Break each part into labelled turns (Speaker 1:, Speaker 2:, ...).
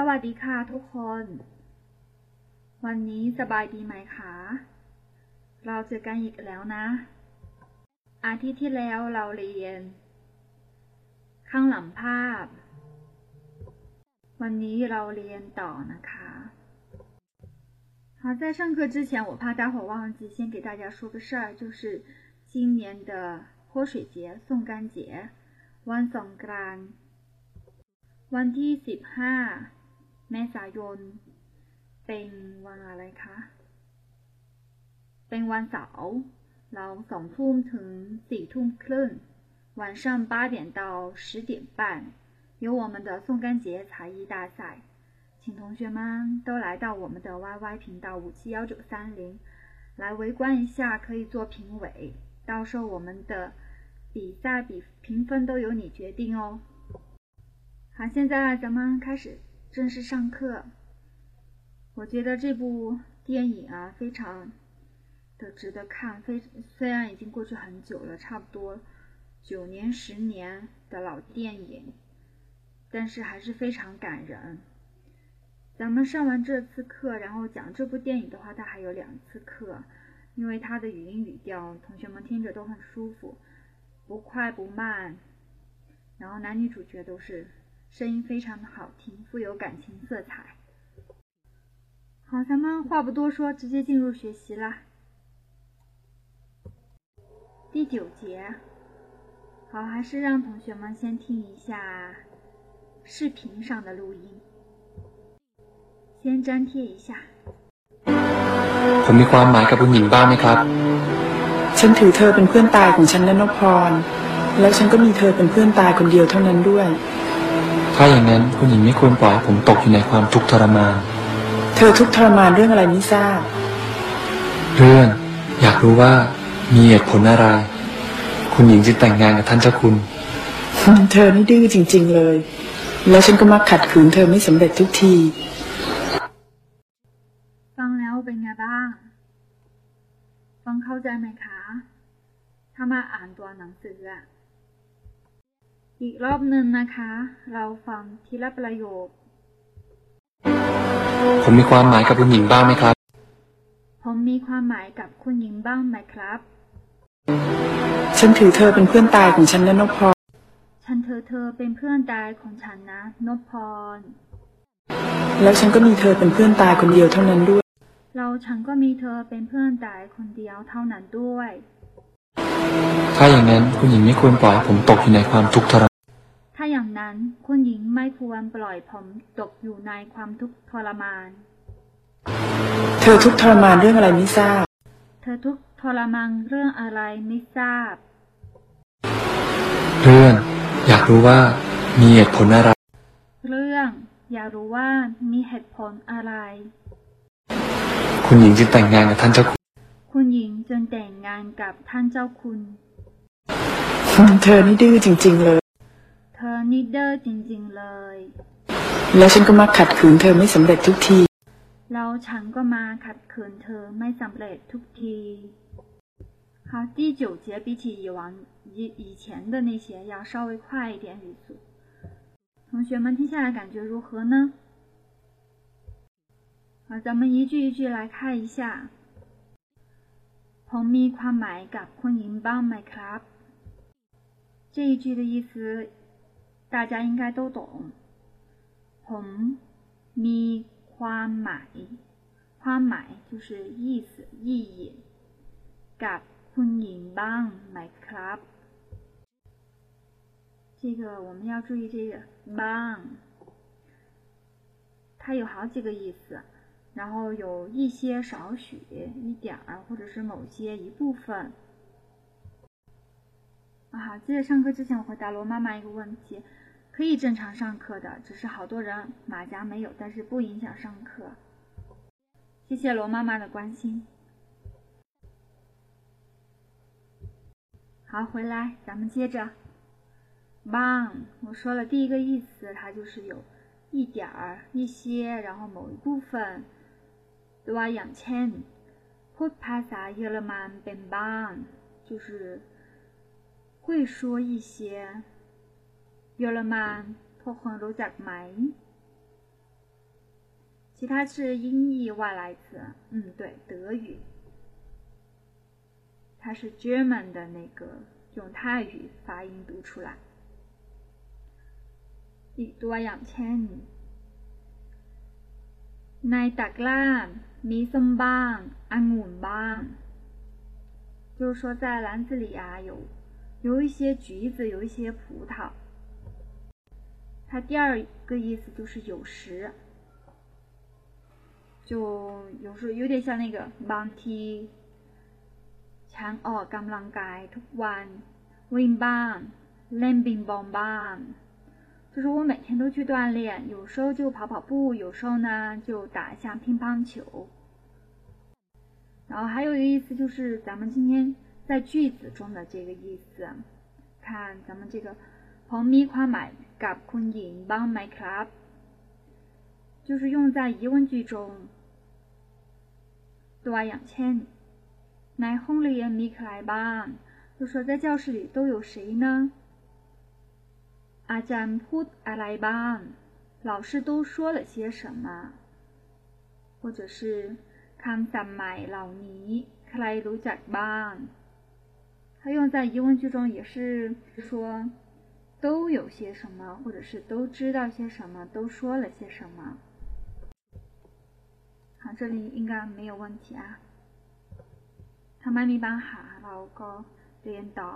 Speaker 1: สวัสดีค่ะทุกคน วันนี้สบายดีไหมคะ เราเจอกันอีกแล้วนะ อาทิตย์ที่แล้วเราเรียน ข้างหลังภาพ วันนี้เราเรียนต่อนะคะ好，在上课之前，我怕待会儿忘记，先给大家说个事儿，就是今年的泼水节、送干节，วันสงกรานต์วันที่สิบห้า เมษายนเป็นวันอะไรคะ เป็นวันเสาร์เราสองทุ่มถึงสี่ทุ่มครึ่ง晚上八点到十点半有我们的送干节才艺大赛。请同学们都来到我们的 YY 频道五七幺九三零来围观一下，可以做评委。到时候我们的比赛比评分都由你决定哦。好，现在咱们开始 正式上课。我觉得这部电影啊，非常的值得看。非虽然已经过去很久了，差不多九年、十年的老电影，但是还是非常感人。咱们上完这次课，然后讲这部电影的话，它还有两次课，因为它的语音语调，同学们听着都很舒服，不快不慢，然后男女主角都是声音非常的好听，富有感情色彩。好，咱们话不多说，直接进入学习啦。第九节，好，还是让同学们先听一下视频上的录音。先粘贴一下。
Speaker 2: ผมมีความหมายกับคุณหญิงบ้างไหมครับ
Speaker 3: ฉันถือเธอเป็นเพื่อนตายของฉันและนพพร แล้วฉันก็มีเธอเป็นเพื่อนตายคนเดียวเท่านั้นด้วย
Speaker 2: ถ้าอย่างนั้นคุณหญิงไม่ควรปล่อยให้ผมตกอยู่ในความทุกข์ทรมาน
Speaker 3: เธอทุกข์ทรมานเรื่องอะไรไม่ทราบ
Speaker 2: เรื่อง อยากรู้ว่ามีเหตุผลอะไร คุณหญิงจะแต่งงานกับท่านเจ้าคุณ
Speaker 3: เธอนี่ดื้อจริง ๆเลย แล้วฉันก็มักขัดขืนเธอไม่สำเร็จทุกที
Speaker 1: ฟังแล้วเป็นไงบ้าง ฟังเข้าใจไหมคะ ถ้ามาอ่านตัวหนังสืออะ อีกรอบหนึ่งนะคะ เราฟังทีละประโยค
Speaker 2: ผมมีความหมายกับคุณหญิงบ้างไหมครับ
Speaker 1: ผมมีความหมายกับคุณหญิงบ้างไหมครับ
Speaker 3: ฉันถือเธอเป็นเพื่อนตายของฉันและนพพร
Speaker 1: ฉันเธอเธอเป็นเพื่อนตายของฉันนะนพพร
Speaker 3: แล้วฉันก็มีเธอเป็นเพื่อนตายคนเดียวเท่านั้นด้วย
Speaker 1: เราฉันก็มีเธอเป็นเพื่อนตายคนเดียวเท่านั้นด้วย
Speaker 2: ถ้าอย่างนั้นคุณหญิงไม่ควรปล่อยให้ผมตกอยู่ในความทุกข์ทรมาน
Speaker 1: ถ้าอย่างนั้นคุณหญิงไม่ควรปล่อยผมตกอยู่ในความทุกข์ทรมาน
Speaker 3: เธอทุกข์ทรมานเรื่องอะไรไม่ทราบ
Speaker 1: เธอทุกข์ทรมานเรื่องอะไรไม่ทราบ
Speaker 2: เรื่อง อยากรู้ว่ามีเหตุผลอะไร
Speaker 1: เรื่องอยากรู้ว่ามีเหตุผลอะไร
Speaker 2: คุณหญิงจึงแต่งงานกับท่านเจ้าคุณ
Speaker 1: คุณหญิงจึงแต่งงานกับท่านเจ้าคุณ
Speaker 3: เธอนี่ดื้อจริง ๆ เลย
Speaker 1: เธอนี่เดอร์จริง ๆ เลย
Speaker 3: แล้วฉันก็มักขัดขืนเธอไม่สำเร็จทุกที
Speaker 1: แล้วฉันก็มาขัดขืนเธอไม่สำเร็จทุกที好，第九节比起以往以以前的那些要稍微快一点语速，同学们听下来感觉如何呢？好，咱们一句一句来看一下。ผมมีความหมายกับคุณหญิงบ้างไหมครับ这一句的意思 大家应该都懂。ผมมีความหมายความหมาย就是意思意义กับคุณหญิงบ้างไหมครับ这个我们要注意这个บ้าง它有好几个意思然后有一些少许一点儿或者是某些一部分啊好记得上课之前我回答罗妈妈一个问题 可以正常上课的，只是好多人马甲没有，但是不影响上课。谢谢罗妈妈的关心。好，回来咱们接着。ban，我说了第一个意思，它就是有一点儿、一些，然后某一部分，对吧？杨倩，put pasa yaman ban ban，就是会说一些。เยอรมันพวกคนรู้จักไหม其他是音译外来词嗯对德语它是 German 的那个用泰语发音读出来ตัวอย่างเช่นในตักล่ามีส้มบ้างองุ่นบ้าง就是说在篮子里啊有有一些橘子有一些葡萄 它第二个意思就是有时就有时候有点像那个บางทีฉันออกกำลังกายทุกวันวิ่งบ้างเล่นบิงบองบ้าง就是我每天都去锻炼，有时候就跑跑步，有时候呢就打一下乒乓球。然后还有一个意思就是咱们今天在句子中的这个意思，看咱们这个 ผมมีความหมายกับคุณหญิงบ้างไหมครับ就是用在疑问句中。ตัวอย่างเช่นในห้องเรียนมีใครบ้าง就说在教室里都有谁呢อาจารย์พูดอะไรบ้าง老师都说了些什么或者是คำศัพท์ใหม่เหล่านี้ใครรู้จักบ้าง它用在疑问句中也是说 都有些什么或者是都知道些什么都说了些什么好这里应该没有问题啊ถ้าไม่มีปัญหาเราก็เรียนต่อ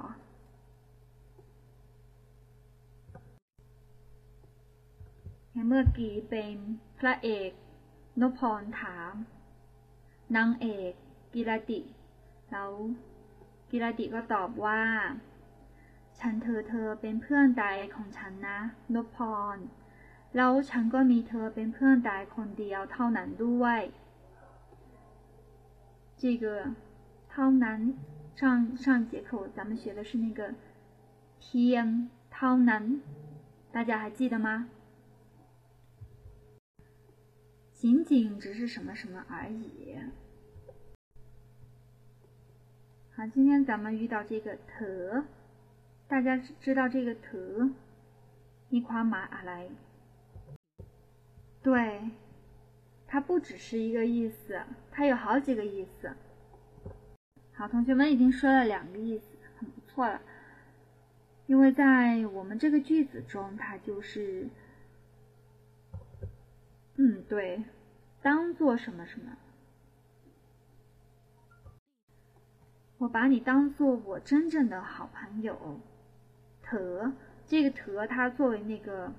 Speaker 1: เมื่อกี้เป็นพระเอกนพพรถามนางเอกกิรติแล้วกิรติก็ตอบว่า ฉันเธอเธอเป็นเพื่อนใดของฉันนะนพพรแล้วฉันก็มีเธอเป็นเพื่อนใดคนเดียวเท่านั้นด้วย这个เท่านั้น上上节课咱们学的是那个เพียงเท่านั้น大家还记得吗仅仅只是什么什么而已。好，今天咱们遇到这个“เ 大家知道这个“图”，尼夸马阿莱。对，它不只是一个意思，它有好几个意思。好，同学们已经说了两个意思，很不错了。因为在我们这个句子中，它就是，嗯，对，当做什么什么。我把你当做我真正的好朋友。特这个特，它作为那个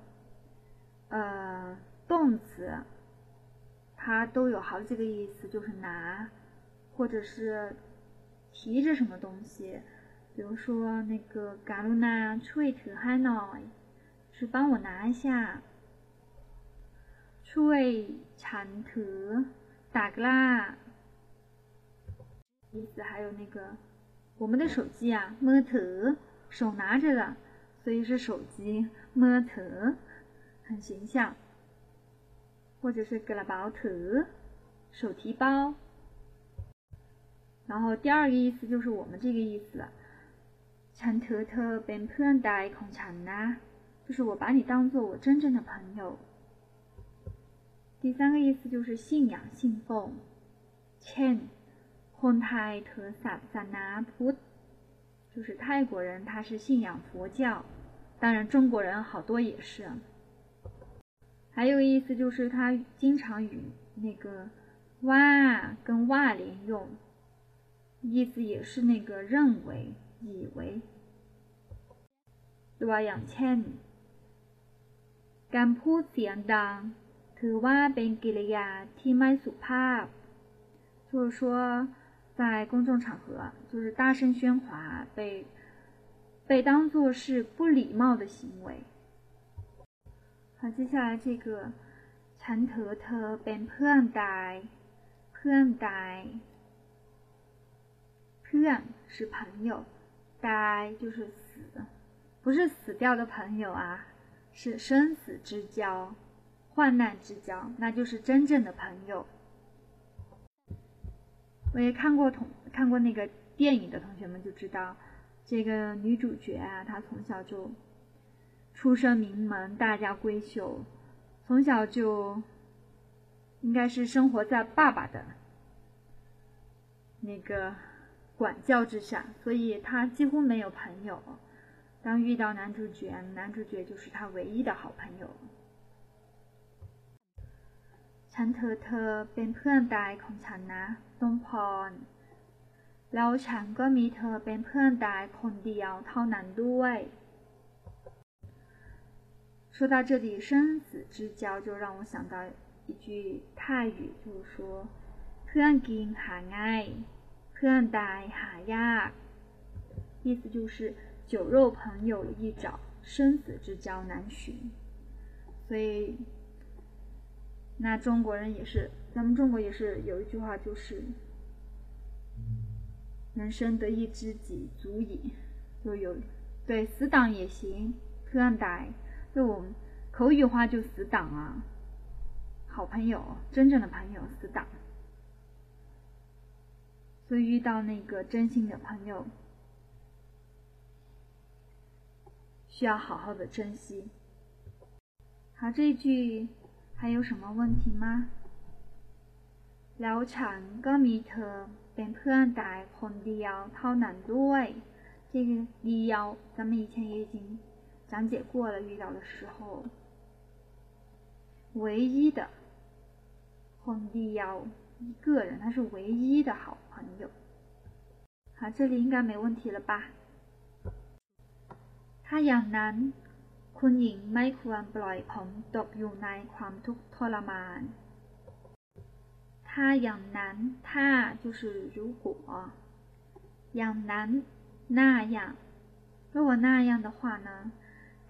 Speaker 1: 呃动词，它都有好几个意思，就是拿或者是提着什么东西，比如说那个嘎鲁纳吹特嗨诺，是帮我拿一下。ช่วยฉันถือตากล้า意思还有那个我们的手机啊มือถือ 手拿着的所以是手机มือถือ很形象或者是กระเป๋าถือ 手提包。然后第二个意思就是我们这个意思了，ฉันถือเธอเป็นเพื่อนใดของฉันนะ，就是我把你当做我真正的朋友。第三个意思就是信仰、信奉，เช่นคนไทยถือศาสนาพุทธ， 就是泰国人他是信仰佛教，当然中国人好多也是。还有个意思就是他经常与那个哇跟哇连用。意思也是那个认为、以为。ตัวอย่างเช่นการพูดเสียงดังถือว่าเป็นกิริยาที่ไม่สุภาพ。就是说， 在公众场合，就是大声喧哗，被被当做是不礼貌的行为。好，接下来这个ฉันถือเธอเป็นเพื่อนใดเพื่อนใดพื่是朋友，呆就是死，不是死掉的朋友啊，是生死之交，患难之交，那就是真正的朋友。 我也看过同看过那个电影的同学们就知道，这个女主角啊，她从小就出身名门，大家闺秀，从小就应该是生活在爸爸的那个。管教之下，所以他几乎没有朋友。当遇到男主角，男主角就是他唯一的好朋友。ฉันเธอเธอเป็นเพื่อนใดของฉันนะ ต้นพรแล้วฉันก็มีเธอเป็นเพื่อนใดคนเดียวเท่านั้นด้วย。说到这里，生死之交就让我想到一句泰语，就是说“เพื่อนกินหาง่าย”。เ代哈呀，意思就是酒肉朋友一找，生死之交难寻。所以，那中国人也是， 咱们中国也是有一句话，就是“人生得一知己足矣”，就有对死党也行。그代，就我们口语化就死党啊，好朋友，真正的朋友，死党。所以遇到那个真心的朋友，需要好好的珍惜。好，这一句还有什么问题吗？ แล้วฉันก็มีเธอเป็นเพื่อนแต่คนเดียวเท่านั้นด้วย。这个เดียว，咱们以前也已经讲解过了。遇到的时候，唯一的คนเดียว一个人，他是唯一的好。朋友，好，这里应该没问题了吧？ถ้าอย่างนั้น คุณหญิงไม่ควรปล่อยผมตกอยู่ในความทุกข์ทรมาน ถ้าอย่างนั้นถ้า就是如果อย่างนั้น那样如果那样的话呢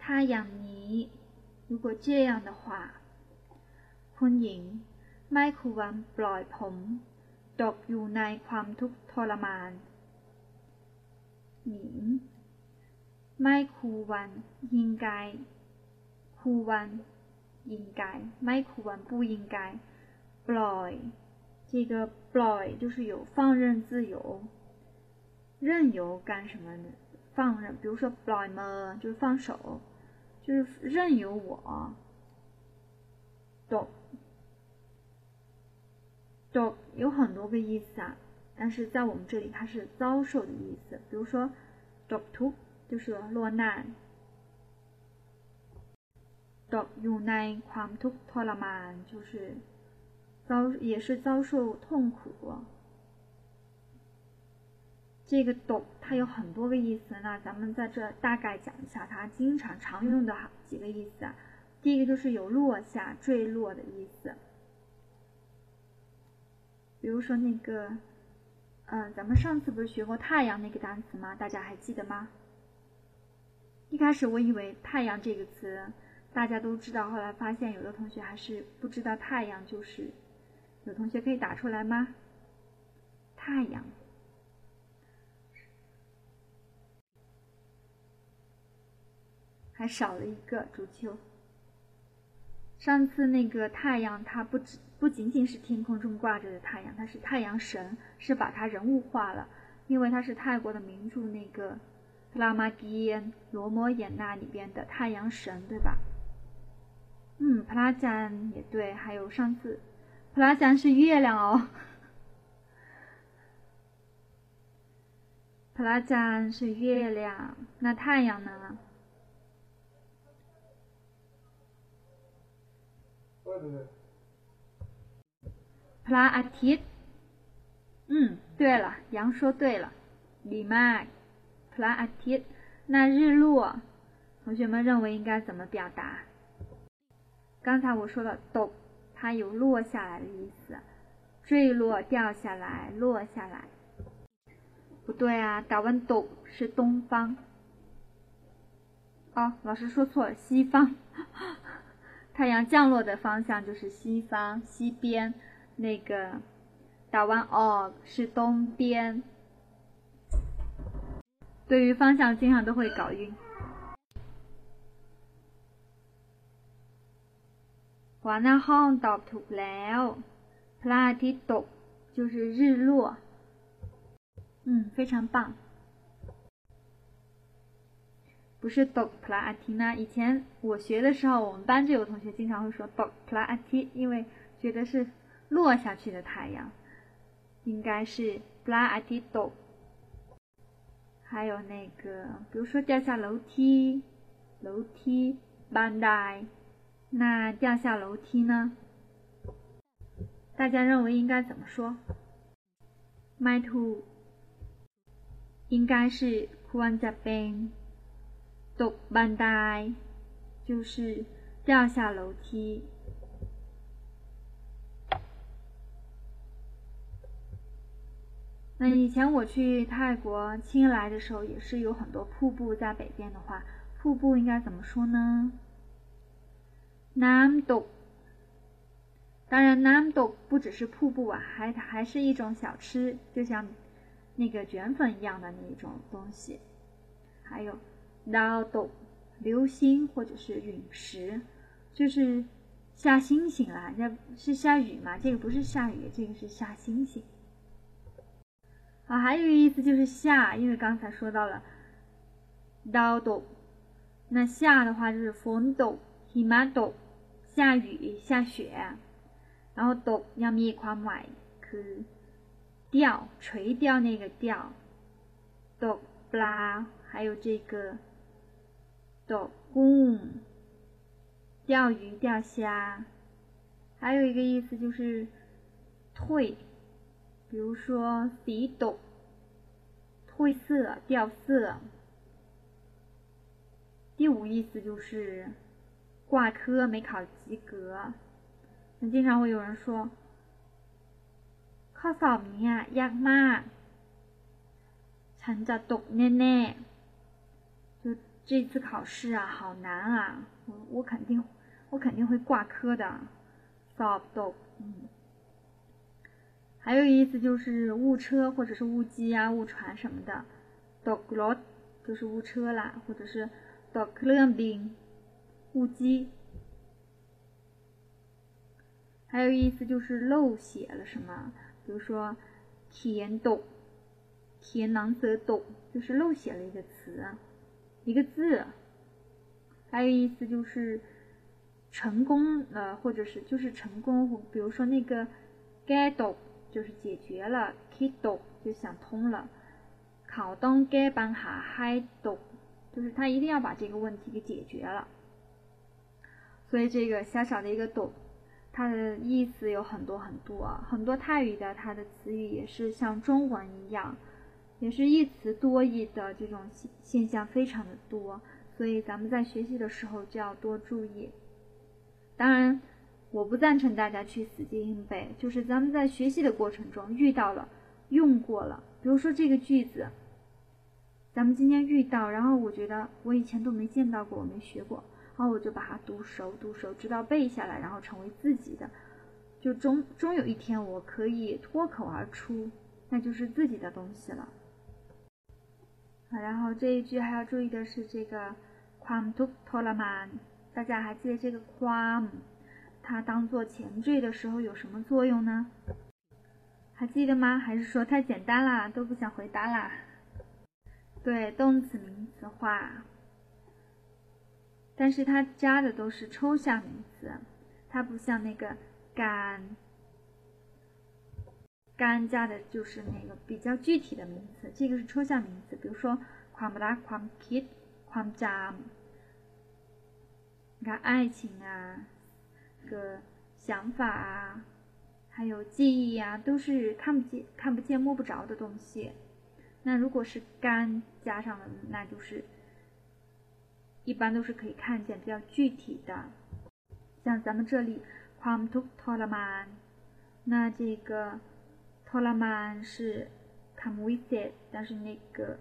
Speaker 1: ถ้าอย่างนี้如果这样的话คุณหญิงไม่ควรปล่อยผมตกอยู่ในความทุกข์ทรมานหนิงไม่คูวันยิงกายคูวันยิงกายไม่คูวัน不应该ปล่อย 这个ปล่อย就是有放任自由任由干什么呢放任比如说ปล่อยมือ就是放手就是任由我ตก都有很多个意思啊，但是在我们这里它是遭受的意思。比如说，dok tu 就是落难，dok yu nai kwam tu tolaman 就是 遭也是遭受痛苦。这个 dok 它有很多个意思，那咱们在这大概讲一下它经常常用的几个意思。第一个就是有落下、坠落的意思。比如说那个，嗯，咱们上次不是学过太阳那个单词吗？大家还记得吗？一开始我以为太阳这个词大家都知道，后来发现有的同学还是不知道太阳就是。有同学可以打出来吗？太阳，还少了一个，朱秋。上次那个太阳，它不只不仅仅是天空中挂着的太阳，它是太阳神，是把它人物化了，因为它是泰国的名著那个《拉玛基恩罗摩衍那》里边的太阳神，对吧？嗯，普拉赞也对，还有上次 Plaza 是月亮哦，Plaza 是月亮，那太阳呢？Pla a tit。嗯，对了，杨说对了，里麦 Pla a tit。那日落，同学们认为应该怎么表达？刚才我说了，都。它有落下来的意思，坠落、掉下来、落下来。不对啊，打完ตก是东方。哦，老师说错了，西方。太阳降落的方向就是西方西边，那个打完哦是东边。对于方向经常都会搞晕。วานาห้องตอบถูกแล้วพระอาทิตย์ตก就是日落。嗯，非常棒。不是 dog pla atina。以前我学的时候，我们班就有同学经常会说 dog pla ati，因为觉得是落下去的太阳，应该是 pla ati dog。还有那个，比如说掉下楼梯，楼梯 bandai， 那掉下楼梯呢？大家认为应该怎么说？My too，应该是 Kuanja Ban do Bandai，就是掉下楼梯。那以前我去泰国清莱的时候，也是有很多瀑布，在北边的话，瀑布应该怎么说呢？namdo，当然 namdo 不只是瀑布啊，还还是一种小吃，就像那个卷粉一样的那种东西。还有 dado，流星或者是陨石，就是下星星啦。那是下雨吗？这个不是下雨，这个是下星星。好，还有一个意思就是下，因为刚才说到了 dado，那下的话就是 fundo，himado。下雨、下雪。然后斗要มีความหมายคือ掉、垂掉那个掉，斗ปลา，还有这个。斗กุ้钓鱼钓虾，还有一个意思就是褪，比如说สี斗褪色掉色。第五意思就是 挂科没考及格。那经常会有人说，ข้อสอบนี้ยากมากฉันจะตกแน่ๆ。这次考试啊，好难啊！我我肯定我肯定会挂科的。stop do，嗯，还有意思就是误车或者是误机啊、误传什么的。do glot 就是误车啦，或者是 do clubbing 误机。还有意思就是漏写了什么，比如说填懂、填囊则懂，就是漏写了一个词。一个字，还有意思就是成功了，或者是就是成功。比如说那个 get 就是解决了，kid 就想通了。考东 get 班哈 h 斗就是他一定要把这个问题给解决了。所以这个小小的一个懂，它的意思有很多很多，很多泰语的它的词语也是像中文一样。也是一词多义的这种现现象非常的多，所以咱们在学习的时候就要多注意。当然，我不赞成大家去死记硬背，就是咱们在学习的过程中遇到了、用过了，比如说这个句子，咱们今天遇到，然后我觉得我以前都没见到过，我没学过，然后我就把它读熟、读熟，直到背下来，然后成为自己的，就终终有一天我可以脱口而出，那就是自己的东西了。然后这一句还要注意的是这个 “quam tu toraman”，大家还记得这个 “quam”？它当做前缀的时候有什么作用呢？还记得吗？还是说太简单啦，都不想回答啦？对，动词名词化，但是它加的都是抽象名词，它不像那个干，干加的就是那个比较具体的名词，这个是抽象名词，比如说ความรักความคิดความจำ你看爱情啊，个想法啊。还有记忆呀，都是看不见、看不见、摸不着的东西。那如果是干加上了，那就是 一般都是可以看见比较具体的，像咱们这里 quam t u t o l a m a n 那这个 t o l a m a n 是 come with it，但是那个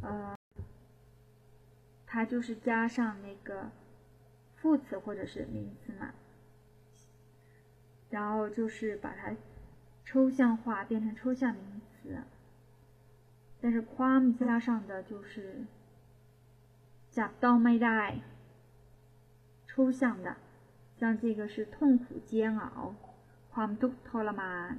Speaker 1: 呃，它就是加上那个副词或者是名词嘛，然后就是把它抽象化变成抽象名词，但是 quam 加上的就是。假到没带，抽象的，像这个是痛苦煎熬，“quam duk tolaman”。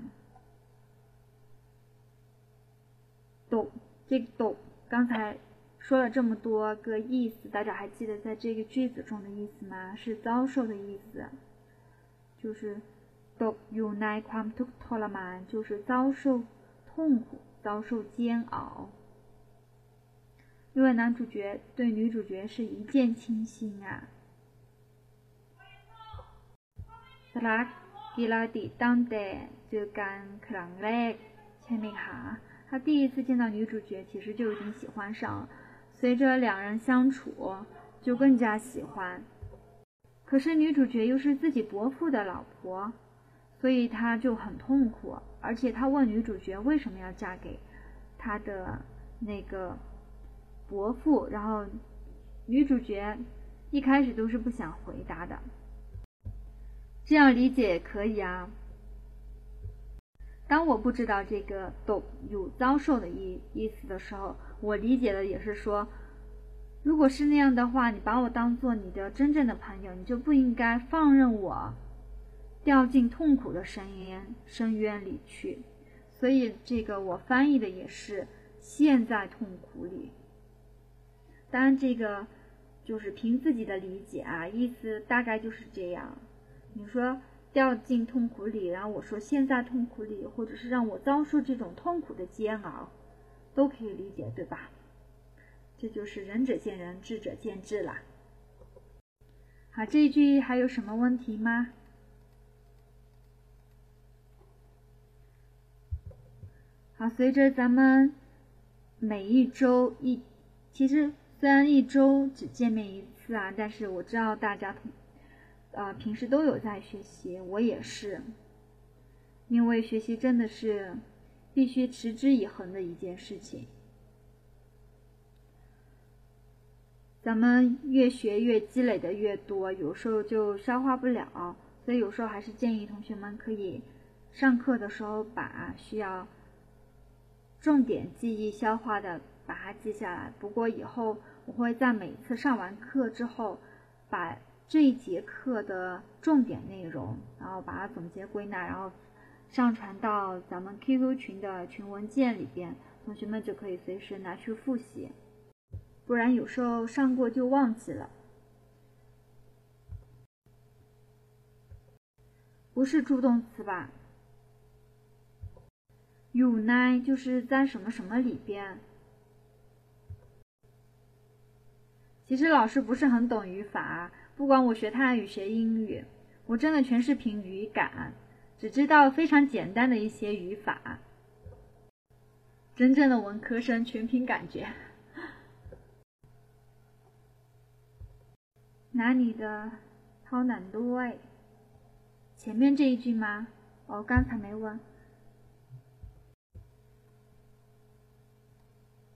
Speaker 1: 懂这个懂，刚才说了这么多个意思，大家还记得在这个句子中的意思吗？是遭受的意思，就是。ตกอยู่ในความทุกข์ทรมาน就是遭受痛苦、遭受煎熬。 因为男主角对女主角是一见倾心啊。สลักกีฬาติตั้งแต่เจอกันครั้งแรกใช่ไหมคะ他第一次见到女主角，其实就已经喜欢上了。随着两人相处，就更加喜欢。可是女主角又是自己伯父的老婆。所以他就很痛苦，而且他问女主角为什么要嫁给他的那个 伯父，然后女主角一开始都是不想回答的。这样理解也可以啊。当我不知道这个“懂”有遭受的意意思的时候，我理解的也是说，如果是那样的话，你把我当做你的真正的朋友，你就不应该放任我。掉进痛苦的深渊深渊里去，所以这个我翻译的也是陷在痛苦里。当然，这个就是凭自己的理解啊，意思大概就是这样。你说掉进痛苦里，然后我说陷在痛苦里，或者是让我遭受这种痛苦的煎熬，都可以理解，对吧？这就是仁者见仁，智者见智啦。好，这一句还有什么问题吗？好，随着咱们每一周一，其实虽然一周只见面一次啊，但是我知道大家同，呃，平时都有在学习，我也是，因为学习真的是必须持之以恒的一件事情。咱们越学越积累的越多，有时候就消化不了，所以有时候还是建议同学们可以上课的时候把需要。重点记忆消化的，把它记下来。不过以后我会在每次上完课之后，把这一节课的重点内容，然后把它总结归纳，然后上传到咱们 QQ 群的群文件里边，同学们就可以随时拿去复习。不然有时候上过就忘记了。不是助动词吧？有呢，就是在什么什么里边。其实老师不是很懂语法，不管我学泰语学英语，我真的全是凭语感，只知道非常简单的一些语法。真正的文科生全凭感觉。哪里的超难多哎？前面这一句吗？哦，刚才没问。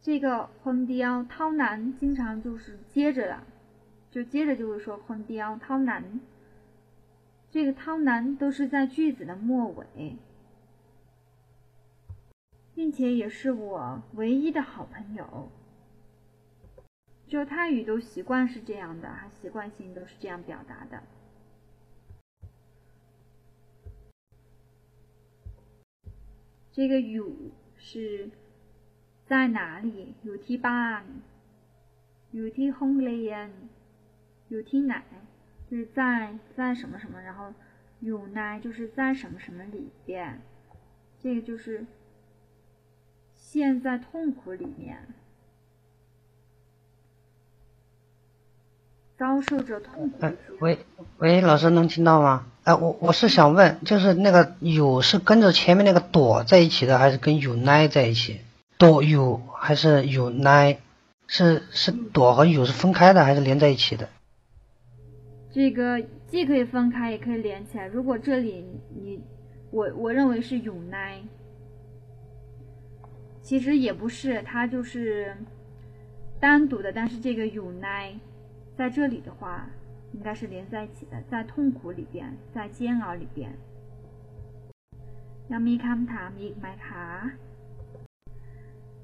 Speaker 1: 这个 “hongdiang” 南经常就是接着了，就接着就会说 “hongdiang” 南。这个涛南都是在句子的末尾，并且也是我唯一的好朋友。就泰语都习惯是这样的，它习惯性都是这样表达的。这个“有”是。在哪里？อยู่ที่บ้านอยู่ที่ห้องเรียนอยู่ที่ไหน？就是在在什么什么，然后อยู่ใน就是在什么什么里边，这个就是陷在痛苦里面，遭受着痛苦的
Speaker 4: 哎，喂喂，老师能听到吗？哎，我我是想问，就是那个有是跟着前面那个躲在一起的，还是跟有奈在一起？ 躲有还是有奈？是是朵和有是分开的还是连在一起的？
Speaker 1: 这个既可以分开也可以连起来。如果这里你我我认为是有奈，其实也不是，它就是单独的。但是这个有奈在这里的话，应该是连在一起的，在痛苦里边，在煎熬里边。要米康塔米麦卡。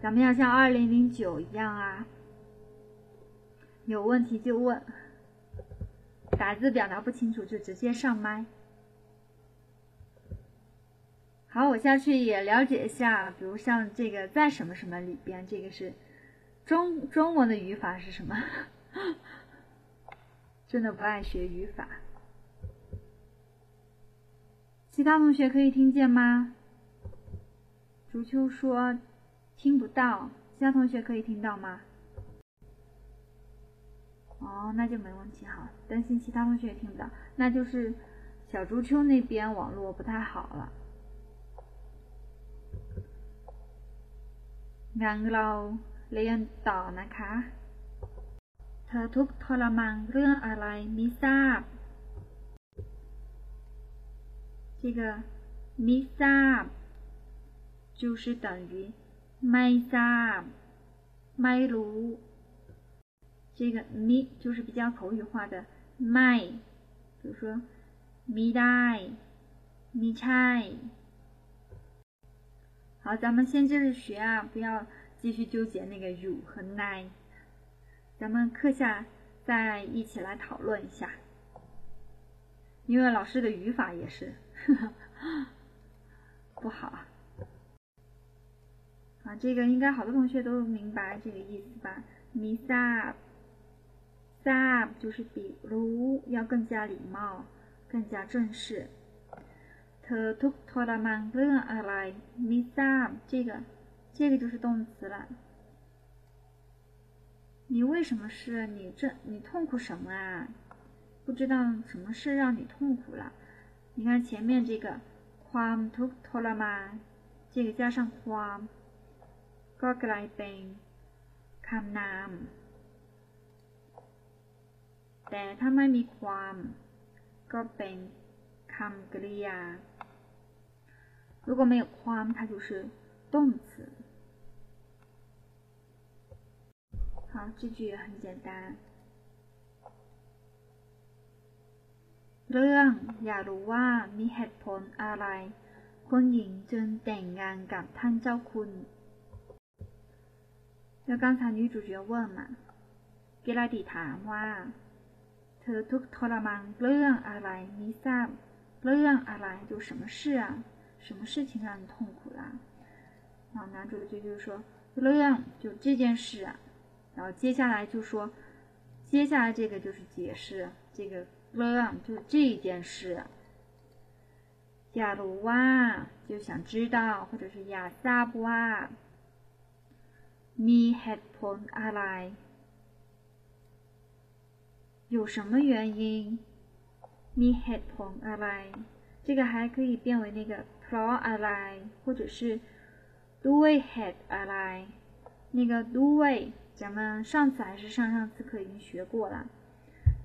Speaker 1: 咱们要像二零零九一样啊，有问题就问。打字表达不清楚就直接上麦。好，我下去也了解一下，比如像这个在什么什么里边，这个是中中文的语法是什么？真的不爱学语法。其他同学可以听见吗？竹秋说听不到，其他同学可以听到吗？哦，那就没问题哈。担心其他同学也听不到，那就是小竹秋那边网络不太好了。งั้นเราเรียนต่อนะคะ เธอทุกข์ทรมานเรื่องอะไรไม่ทราบ这个ไม่ทราบ就是等于 ไม่ทราบไม่รู้这个咪就是比较口语化的ไม่比如说ไม่ได้ไม่ใช่好，咱们先接着学啊，不要继续纠结那个有和奈。咱们课下再一起来讨论一下，因为老师的语法也是呵呵不好 啊，这个应该好多同学都明白这个意思吧？misab，sab 就是比如要更加礼貌，更加正式。tututola mangen a l i misab 这个这个就是动词了。你为什么是你这你痛苦什么啊？不知道什么事让你痛苦了？你看前面这个 quam tututola 吗？这个加上 quam。 ก็กลายเป็นคำนามแต่ถ้าไม่มีความก็เป็นคำกริยา如果没有ความ它就是动词。好，这句也很简单。เรื่องอยากรู้ว่ามีเหตุผลอะไรคุณหญิงจึงแต่งงานกับท่านเจ้าคุณ แล้ว刚才女主角问嘛เกลาดิถามว่า เธอทุกทรมานเรื่องอะไรไม่ทราบเรื่องอะไร就什么事啊什么事情让你痛苦啦？然后男主角就是说，เรื่อง就这件事啊，然后接下来就说，接下来这个就是解释这个เรื่อง就是这一件事。อยากรู้ว่า就想知道，或者是อยากทราบว่า มีเหตุผลอะไร有什么原因มีเหตุผลอะไร这个还可以变为那个 เพราะอะไร或者是ด้วยเหตุอะไร那个ด้วย咱们上次还是上上次课已经学过了，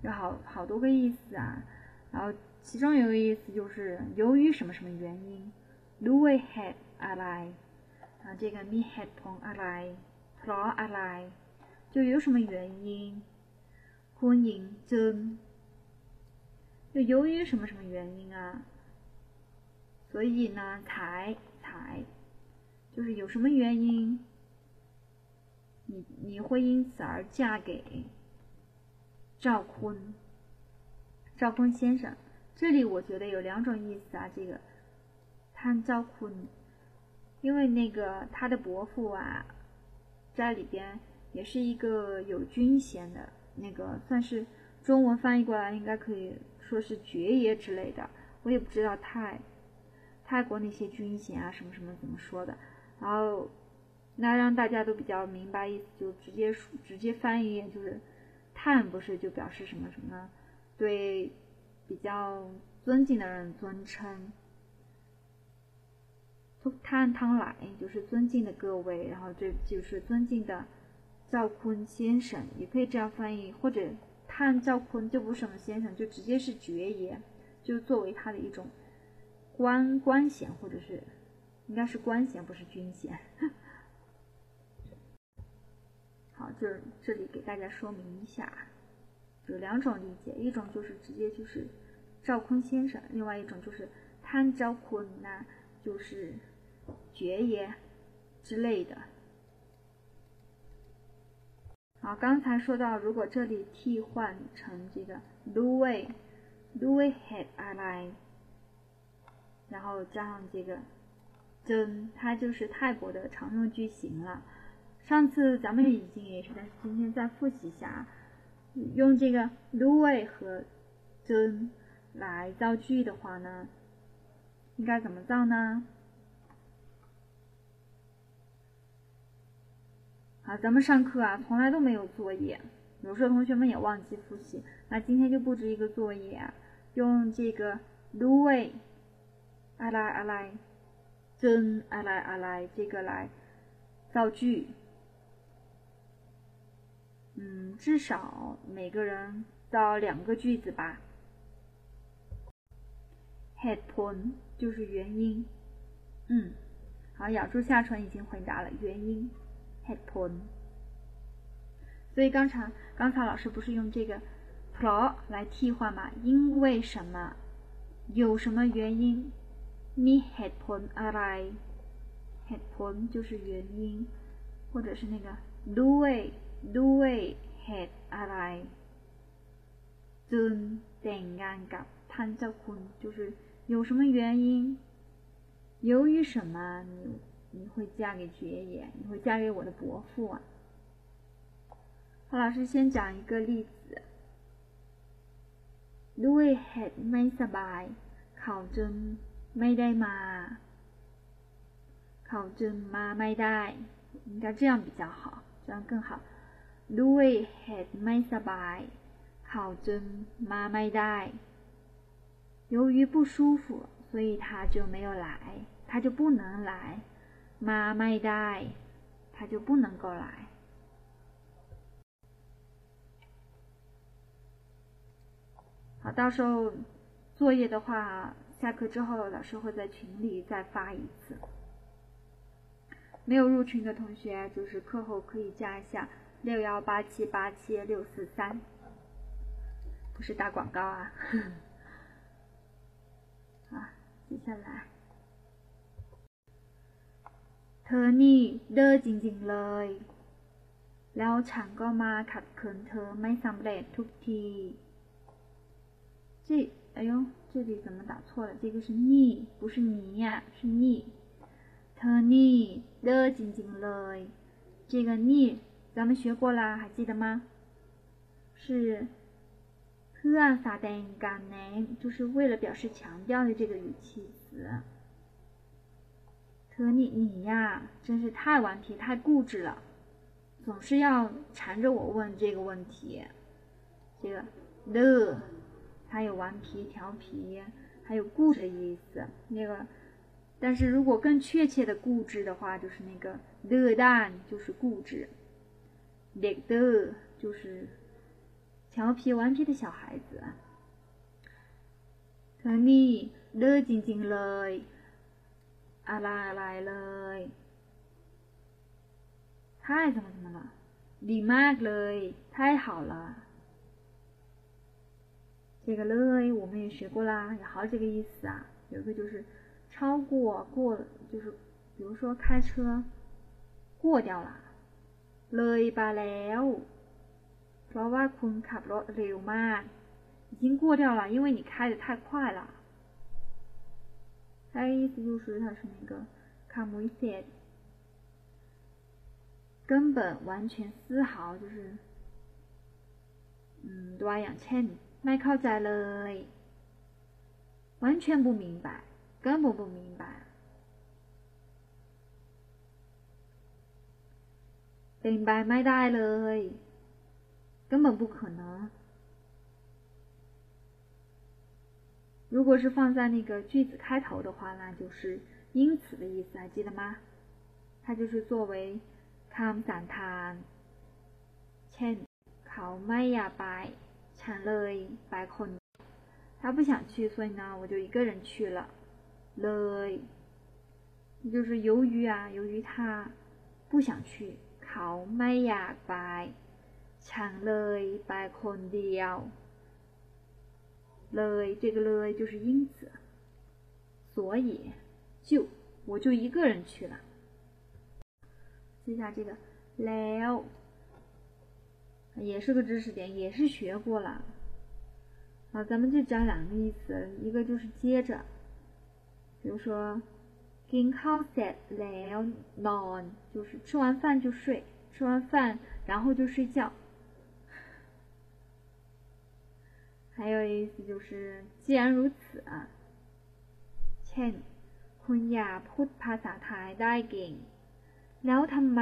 Speaker 1: 有好好多个意思啊。然后其中有个意思就是由于什么什么原因ด้วยเหตุอะไร啊，这个มีเหตุผลอะไร เพราะอะไร就有什么原因คุณหญิงจึง就由于什么什么原因啊？所以呢，才才就是有什么原因，你你会因此而嫁给赵坤，赵坤先生。这里我觉得有两种意思啊，这个ท่านเจ้าคุณ 因为那个他的伯父啊， 在里边也是一个有军衔的，那个算是中文翻译过来应该可以说是爵爷之类的，我也不知道泰泰国那些军衔啊什么什么怎么说的，然后那让大家都比较明白意思，就直接直接翻译就是叹不是就表示什么什么对比较尊敬的人尊称。汤汤来就是尊敬的各位，然后这就是尊敬的赵坤先生，也可以这样翻译，或者探赵坤就不是什么先生，就直接是爵爷，就作为他的一种官官衔，或者是应该是官衔，不是军衔。好，就是这里给大家说明一下，有两种理解，一种就是直接就是赵坤先生，另外一种就是叹赵坤呐，就是。爵爷之类的。好，刚才说到，如果这里替换成这个 Louis，Louis had a line，然后加上这个真，它就是泰国的常用句型了。上次咱们已经也是，但是今天再复习一下，用这个 Louis 和真来造句的话呢，应该怎么造呢？好，咱们上课啊，从来都没有作业，有时候同学们也忘记复习。那今天就布置一个作业，啊用这个 Louis，阿来阿来，真阿来阿来这个来造句。嗯，至少每个人造两个句子吧。Head point 就是原因。嗯，好，咬住下唇已经回答了原因。head point，所以刚才刚才老师不是用这个 pro 来替换吗？因为什么？有什么原因？你 head point อะไร head point 就是原因，或者是那个 ด้วยด้วย head อะไรจึงแต่งงานกับท่านเจ้าคุณ就是有什么原因？由于什么你？ 你会嫁给爵爷？你会嫁给我的伯父啊？好，老师先讲一个例子。ด้วยเหตุไม่สบายเขาจึงไม่ได้มาเขาจึงมาไม่ได้应该这样比较好，这样更好。ด้วยเหตุไม่สบายเขาจึงมาไม่ได้由于不舒服，所以他就没有来，他就不能来。 妈没带，他就不能够来。好，到时候作业的话，下课之后老师会在群里再发一次。没有入群的同学，就是课后可以加一下六幺八七八七六四三，不是打广告啊。好，接下来。เธอนี่เด้อจริงๆเลย แล้วฉันก็มาขัดขืนเธอไม่สำเร็จทุกที这哎呦，这里怎么打错了？这个是你，不是你呀，是你。เธอนี่เด้อจริงๆเลย，这个你咱们学过啦，还记得吗？是เพื่อแสดงการเน้น，就是为了表示强调的这个语气词。 可你你呀，真是太顽皮、太固执了，总是要缠着我问这个问题。这个的，它有顽皮、调皮，还有固执的意思。那个，但是如果更确切的固执的话，就是那个的蛋，就是固执。那个的，就是调皮、顽皮的小孩子。可你的静静了。 อะไรอะไรเลย 太怎么怎么了ดีมากเลย太好了这个เลย我们也学过啦，有好几个意思啊。有一个就是超过过，就是比如说开车过掉了，เลยไปแล้วเพราะว่าคุณขับรถเร็วมาก已经过掉了，因为你开的太快了。 它的意思就是它是那个 คำวิเศษ根本完全丝毫就是嗯ตัวอย่างเช่นไม่เข้าใจเลย完全不明白根本不明白เป็นไปไม่ได้เลย根本不可能 如果是放在那个句子开头的话那就是因此的意思还记得吗它就是作为คำสันธาน เช่น เขาไม่อยากไป ฉันเลยไปคน 他不想去，所以呢，我就一个人去了。เลย就是由于啊，由于他不想去，เขาไม่อยากไป ฉันเลยไปคนเดียว。 la 这个 la 就是因此所以就我就一个人去了。接下这个 lie 也是个知识点也是学过了。啊咱们就讲两个意思一个就是接着比如说 in hot day lie non 就是吃完饭就睡吃完饭然后就睡觉还有意思就是既然如此，เช่นคุณอยากพูดภาษาไทยได้เก่งแล้วทำไม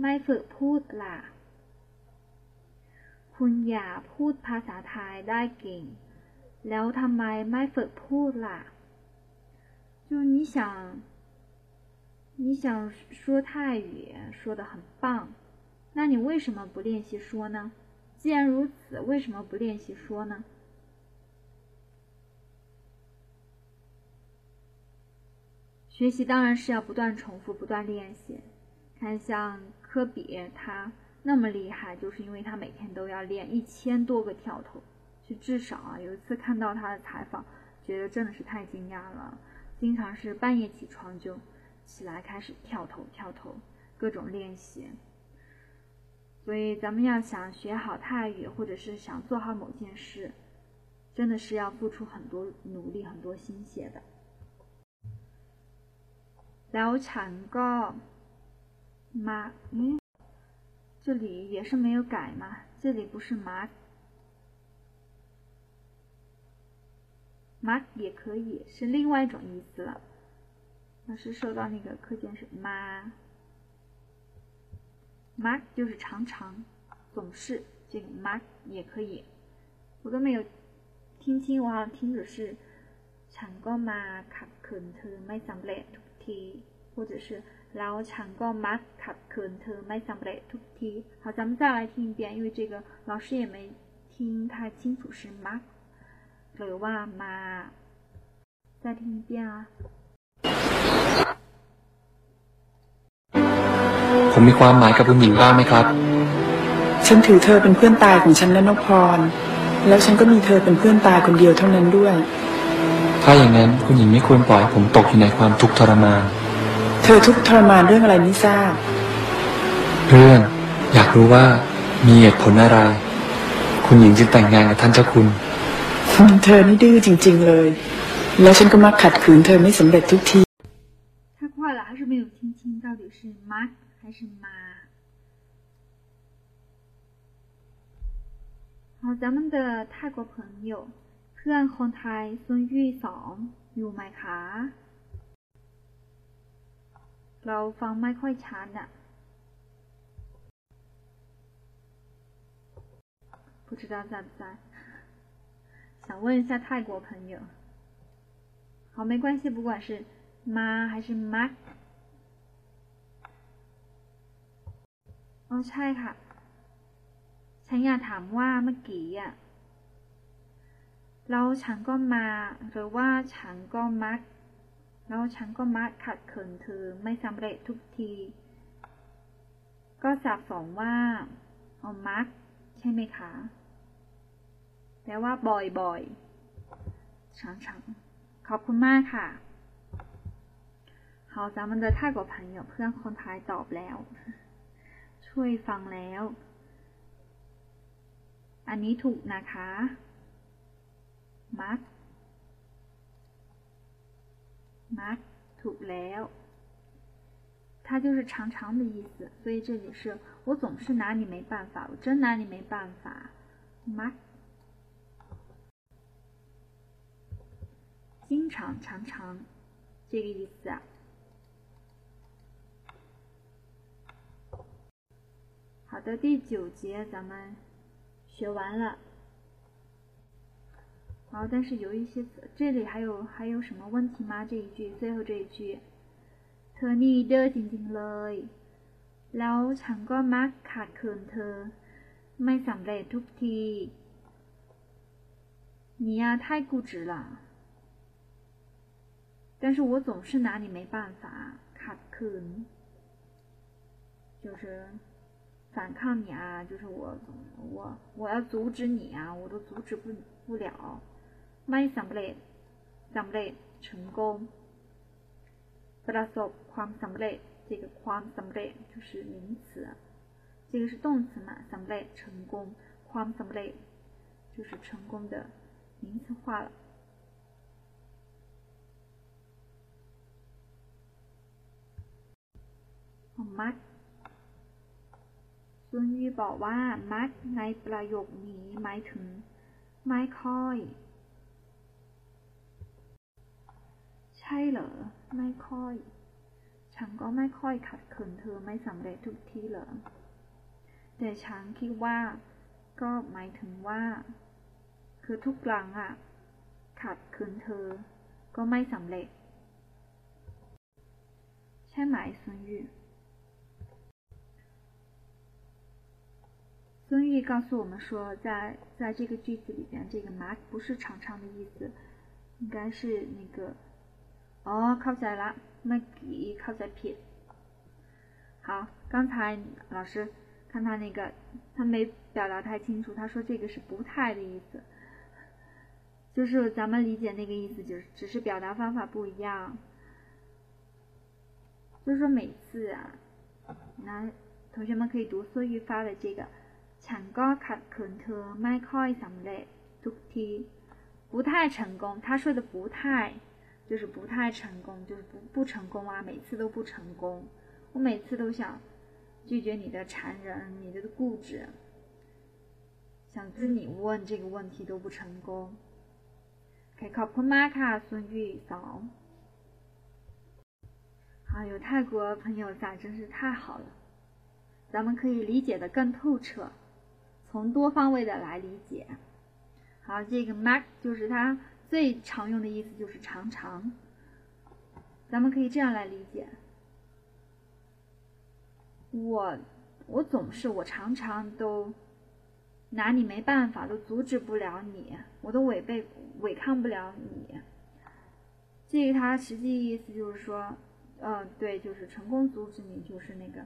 Speaker 1: ไม่ฝึกพูดล่ะ คุณอยากพูดภาษาไทยได้เก่งแล้วทำไมไม่ฝึกพูดล่ะ就你想你想说泰语说的很棒那你为什么不练习说呢既然如此为什么不练习说呢 学习当然是要不断重复不断练习看，像科比，他那么厉害，就是因为他每天都要练一千多个跳投。就至少啊，有一次看到他的采访，觉得真的是太惊讶了。经常是半夜起床就起来开始跳投、跳投，各种练习。所以咱们要想学好泰语，或者是想做好某件事，真的是要付出很多努力、很多心血的。แล้วฉันก็马，嗯，这里也是没有改嘛？这里不是马，马也可以是另外一种意思了。老师收到那个课件是马，马就是常常、总是，这个马也可以。我都没有听清，我好像听着是ฉันก็มาขับขืนเธอไม่สำเร็จ ทุกที，或者是。แล้วฉันก็มักขัดขืนเธอไม่สำเร็จทุกที好，咱们再来听一遍，因为这个老师也没听太清楚是 mark หรือว่ามา。再听一遍啊。
Speaker 2: ผมมีความหมายกับคุณหญิงบ้างไหมครับ
Speaker 3: ฉันถือเธอเป็นเพื่อนตายของฉันและนพร แล้วฉันก็มีเธอเป็นเพื่อนตายคนเดียวเท่านั้นด้วย
Speaker 2: ถ้าอย่างนั้นคุณหญิงไม่ควรปล่อยผมตกอยู่ในความทุกข์ทรมาน
Speaker 3: เธอทุกทรมานเรื่องอะไรไม่ทราบ
Speaker 2: เรื่องอยากรู้ว่ามีเหตุผลอะไร คุณหญิงจึงแต่งงานกับท่านเจ้าคุณ
Speaker 3: เธอนี่ดื้อจริง ๆเลย แล้วฉันก็มักขัดขืนเธอไม่สำเร็จทุกที
Speaker 1: 太快了还是没有听清到底是 mark 还是 ma 好咱们的泰国朋友เ พื่อนคนไทยซุนยี่สองอยู่ไหมคะเราฟังไม่ค่อยชัดอ่ะ不知道在不在？想问一下泰国朋友。好，没关系，不管是妈还是妈。อ๋อใช่ค่ะ ฉันอยากถามว่าเมื่อกี้อ่ะ เราฉันก็มาหรือว่าฉันก็มักแล้วฉันก็มักขัดเขินเธอไม่สำเร็จทุกที ก็สับสนว่าเอามักใช่ไหมคะแปลว่าบ่อยๆ常常ขอบคุณมากค่ะ好咱们的泰国朋友เพื่อนคนไทยตอบแล้ว ช่วยฟังแล้ว อันนี้ถูกนะคะ มักมักถูกแล้ว 它就是常常的意思，所以这里是我总是拿你没办法，我真拿你没办法。막经常常常这个意思啊。好的，第九节咱们学完了。 好，但是有一些词，这里还有还有什么问题吗？这一句最后这一句，เธอนี่เด้อจริงๆเลย แล้วฉันก็มักขาดเขินเธอ ไม่สำเร็จทุกที 你呀太固执了，但是我总是拿你没办法，ขาดเขิน就是反抗你啊，就是我我我要阻止你啊，我都阻止不不了。 ไม่สำเร็จสำเร็จ成功ประสบความสำเร็จ这个ความสำเร็จ就是名词，这个是动词嘛，สำเร็จ成功，ความสำเร็จ就是成功的名词化了。มักซุนยีบอกว่ามักในประโยคนี้หมายถึงไม่ค่อย ช่เหรอไม่ค่อย ฉันก็ไม่ค่อยขัดขืนเธอไม่สำเร็จทุกทีเหรอแต่ฉันคิดว่า ก็หมายถึงว่า คือทุกครั้งอะขัดขืนเธอ ก็ไม่สำเร็จ ใช่ไหมซุนยู孙玉告诉我们说，在在这个句子里边，这个 “mark” 不是常常的意思，应该是那个 哦，靠起来了，那给靠起来撇。好，刚才老师看他那个，他没表达太清楚，他说这个是不太的意思，就是咱们理解那个意思，就是只是表达方法不一样。就是说每次啊，那同学们可以读孙玉发的这个“唱歌卡肯特麦克伊什么嘞”，读题不太成功，他说的不太。就是不太成功，就是不不成功啊，每次都不成功。我每次都想拒绝你的缠人，你的固执，想跟你问这个问题都不成功。可以考普马卡孙玉嫂。好，有泰国朋友在，真是太好了，咱们可以理解的更透彻。从多方位的来理解。好，这个 “mac” 就是它最常用的意思，就是常常。咱们可以这样来理解：我，我总是，我常常都拿你没办法，都阻止不了你，我都违背、违抗不了你。这个它实际意思就是说，嗯，对，就是成功阻止你，就是那个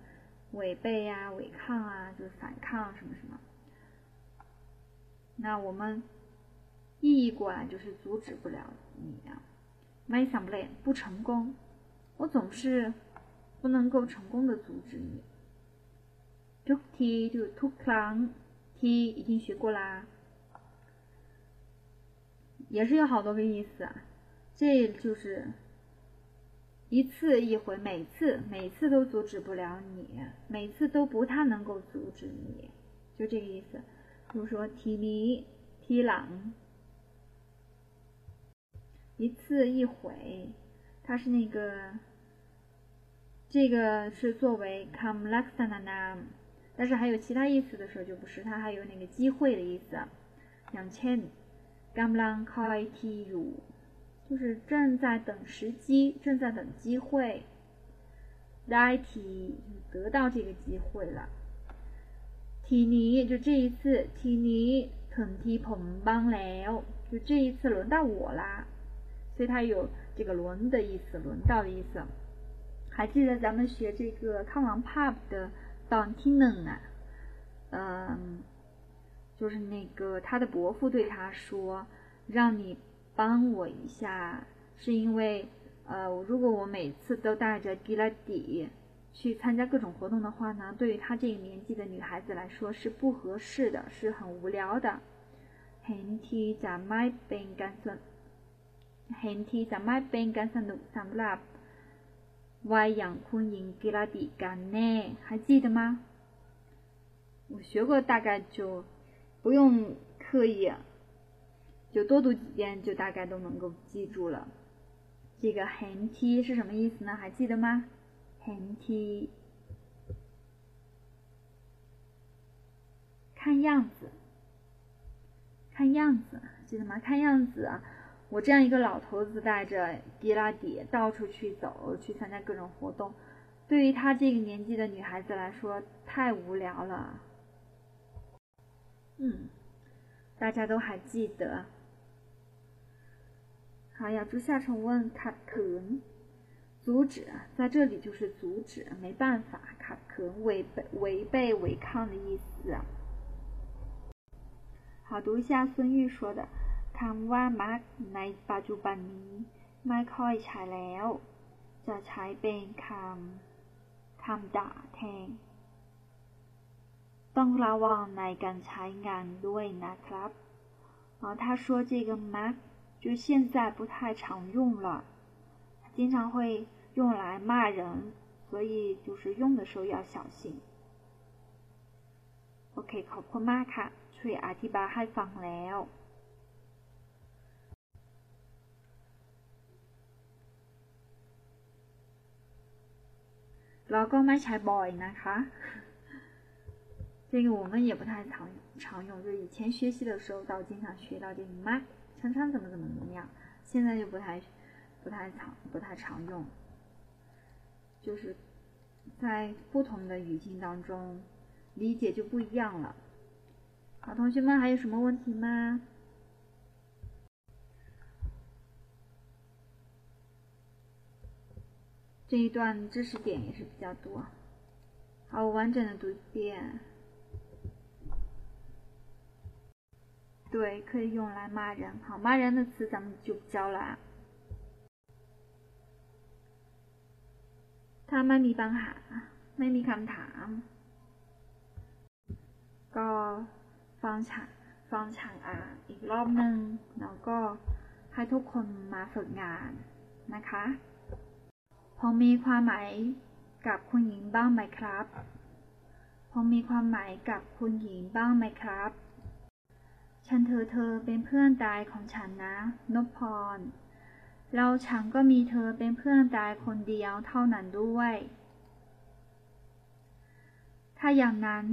Speaker 1: 违背呀、违抗啊，就是反抗什么什么。那我们意义过来就是阻止不了你啊，my sampling 不成功，我总是不能够成功的阻止你。took t to took 难，t 已经学过啦。也是有好多个意思，这就是一次一回，每次每次都阻止不了你，每次都不太能够阻止你，就这个意思。比如说 t 里，t 朗。一次一回，它是那个，这个是作为 “come laksa na nam”，但是还有其他意思的时候就不是。它还有那个机会的意思。两千 gamblang koi tiu，就是正在等时机，正在等机会。Dai ti 就得到这个机会了。Ti ni 就这一次，Ti ni koi pombang le，就这一次轮到我啦。所以它有这个轮的意思，轮到的意思。还记得咱们学这个康王 pub 的 d o n t i n 啊，嗯，就是那个他的伯父对他说，让你帮我一下，是因为呃，如果我每次都带着 g 拉 l a d 去参加各种活动的话呢，对于他这个年纪的女孩子来说是不合适的，是很无聊的。很体在 my being 干涉 เป็นการสนุกเห็นที่จะไม่เป็นการสนุกสำหรับ ไว้อย่างคุณหญิงกิรติกันแน่还记得吗我学过大概就不用刻意就多读几遍就大概都能够记住了这个 hen t 是什么意思呢还记得吗 hen t 看样子看样子记得吗看样子啊 我这样一个老头子带着迪拉迪到处去走，去参加各种活动，对于他这个年纪的女孩子来说太无聊了。嗯，大家都还记得。好，要注下重问卡肯，阻止，在这里就是阻止，没办法，卡肯违背、违背、违抗的意思。好，读一下孙玉说的。 คำว่ามักในปัจจุบันนี้ไม่ค่อยใช้แล้ว จะใช้เป็นคำคำด่าแทน ต้องระวังในการใช้งานด้วยนะครับ啊，他说这个 mark 就现在不太常用了，经常会用来骂人，所以就是用的时候要小心。OK，ขอบคุณมากค่ะ ช่วยอธิบายให้ฟังแล้ว แล้วก็ไม่ใช้บ่อยนะคะ。这个我们也不太常常用，就以前学习的时候倒经常学到这个嘛，常常怎么怎么怎么样，现在就不太不太常不太常用，就是在不同的语境当中理解就不一样了。好，同学们还有什么问题吗？ 这一段知识点也是比较多，好，我完整的读一遍。对，可以用来骂人。好，骂人的词咱们就不教了。ถ้าไม่มีปัญหาไม่มีคำถาม ก็ฟังฉากฟังฉากอ่านอีกรอบหนึ่งแล้วก็ให้ทุกคนมาฝึกงานนะคะ พอมีความหมายกับคุณหญิงบ้างไหมครับ พอมีความหมายกับคุณหญิงบ้างไหมครับ ฉันเธอเธอเป็นเพื่อนตายของฉันนะนพพร เราฉันก็มีเธอเป็นเพื่อนตายคนเดียวเท่านั้นด้วย ถ้าอย่างนั้น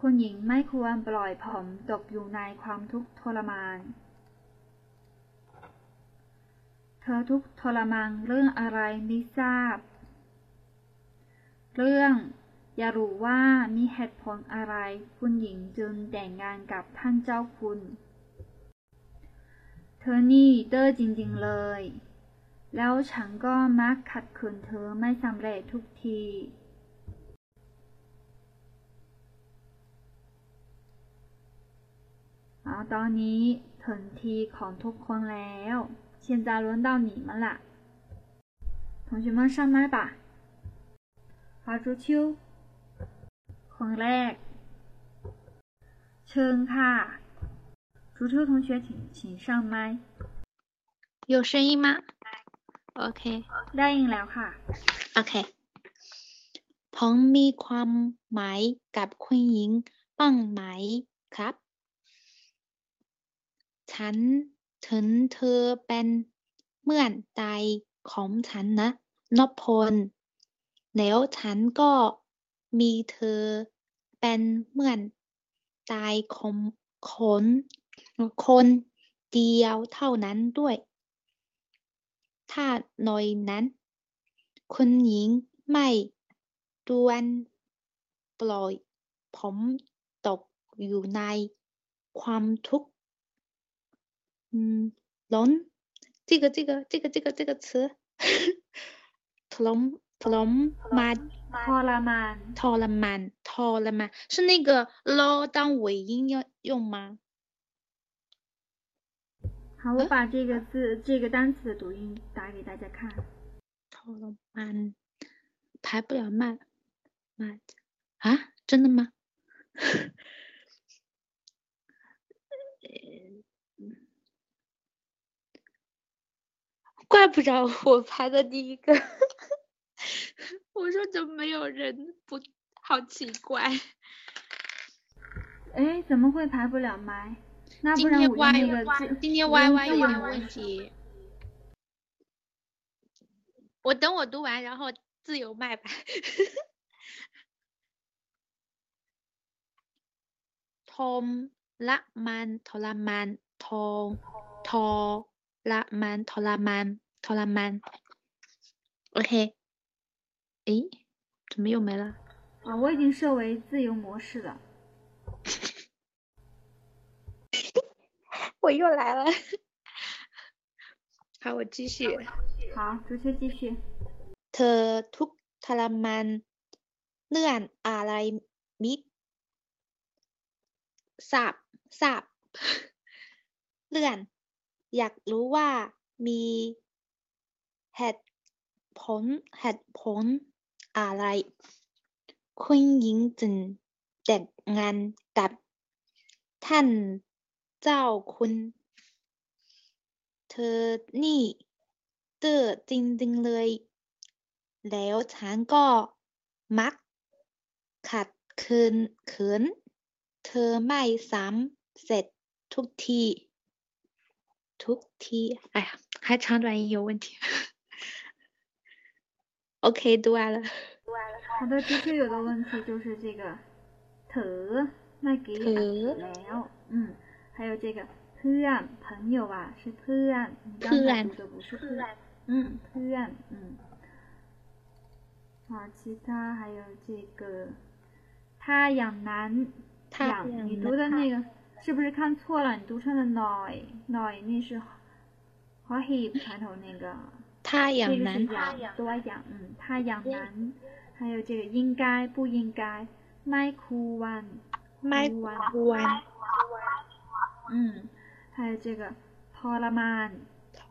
Speaker 1: คุณหญิงไม่ควรปล่อยผมตกอยู่ในความทุกข์ทรมานเธอทุกทรมานเรื่องอะไรไม่ทราบ เรื่องอย่ารู้ว่ามีเหตุผลอะไร คุณหญิงจึงแต่งงานกับท่านเจ้าคุณ เธอนี่เด้อจริงๆเลย แล้วฉันก็มักขัดขืนเธอไม่สำเร็จทุกทีอตอนนี้ถึงทีของทุกคนแล้ว 现在轮到你们了，同学们上麦吧。花竹秋，คนแรกเชิญค่ะ竹秋同学，请请上麦。
Speaker 5: 有声音吗？OK。
Speaker 1: ได้ยินแล้วค่ะ
Speaker 5: OK。ผมมีความหมายกับคุณหญิงบ้างไหมครับ ฉัน ถึงเธอเป็นเหมือนตายของฉันนะนพพลแล้วฉันก็มีเธอเป็นเหมือนตายของคนคนเดียวเท่านั้นด้วย ถ้าหน่อยนั้น คุณหญิงไม่ดวนปล่อยผมตกอยู่ในความทุกข์ 嗯，龙，这个这个这个这个这个词，ทรทรมาน
Speaker 1: ทรมาน
Speaker 5: ทรมานทรมาน是那个 lo 当尾音要用吗？
Speaker 1: 好，我把这个字这个单词的读音打给大家看。
Speaker 5: ทรมาน排不了慢慢啊？真的吗？ 怪不着我排的第一个， 我说怎么没有人？不，好奇怪。
Speaker 1: 哎，怎么会排不了麦？那不
Speaker 5: 今天
Speaker 1: 然我
Speaker 5: Y
Speaker 1: 用那个自
Speaker 5: 今天
Speaker 1: 我用
Speaker 5: Y Y
Speaker 1: 自由
Speaker 5: 有点
Speaker 1: 模式
Speaker 5: 问题。我等我读完，然后自由麦吧。ทมละมันทรมานทองทอ ละมันทรมานทรมาน OK，诶，怎么又没了？
Speaker 1: 啊，我已经设为自由模式了。
Speaker 5: 我又来了。好，我继续。
Speaker 1: 好，主持继续。
Speaker 5: เธอทุกข์ทรมานเลื่อนอะไรมิดทราบทราบ เลื่อน อยากรู้ว่ามีเหตุผลเหตุผลอะไร คุณหญิงจึงแต่งงานกับท่านเจ้าคุณ เธอนี่เตื้อจริงๆเลย แล้วฉันก็มักขัดขืนขืน เธอไม่ซ้ำเสร็จทุกที two t，哎呀，还长短音有问题。OK，读完了。
Speaker 1: 好的，的确有个问题就是这个“特”，那给 l，嗯，还有这个“特然”，朋友吧，是“特然”，你刚才读的不是“特然”，嗯，“特然”，嗯。啊，其他还有这个“他
Speaker 5: 养
Speaker 1: 男”，
Speaker 5: 养，
Speaker 1: 你读的那个。是不是看错了？你读成了 noi noi，那是 h o h 开头那个。
Speaker 5: 太阳
Speaker 1: 这个是
Speaker 5: 南，
Speaker 1: 阳，多阳，嗯，太阳南，还有这个应该不应该，麦哭湾，
Speaker 5: 麦
Speaker 1: 哭湾，
Speaker 5: 湾，
Speaker 1: 嗯，还有这个ทรมาน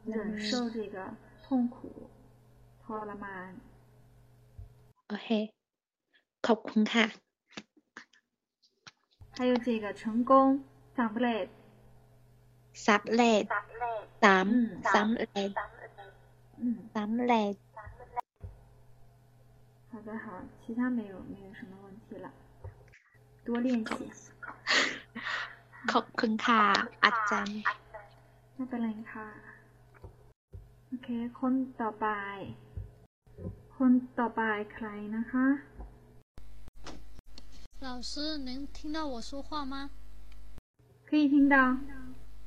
Speaker 1: 忍受这个痛苦，ทรมาน
Speaker 5: โอเค ขอบคุณค่ะ
Speaker 1: 还有这个成功 สำเร็จ
Speaker 5: สำเร็จสาม
Speaker 1: อืม
Speaker 5: สำเร็จ
Speaker 1: 嗯，
Speaker 5: สำเร็จ
Speaker 1: 好的好，其他没有没有什么问题了，多练习，
Speaker 5: ขอบคุณค่ะอาจารย์
Speaker 1: ไม่เป็นไรค่ะ โอเค คนต่อไป คนต่อไปใครนะคะ
Speaker 6: 老师，能听到我说话吗？
Speaker 1: 可以听到。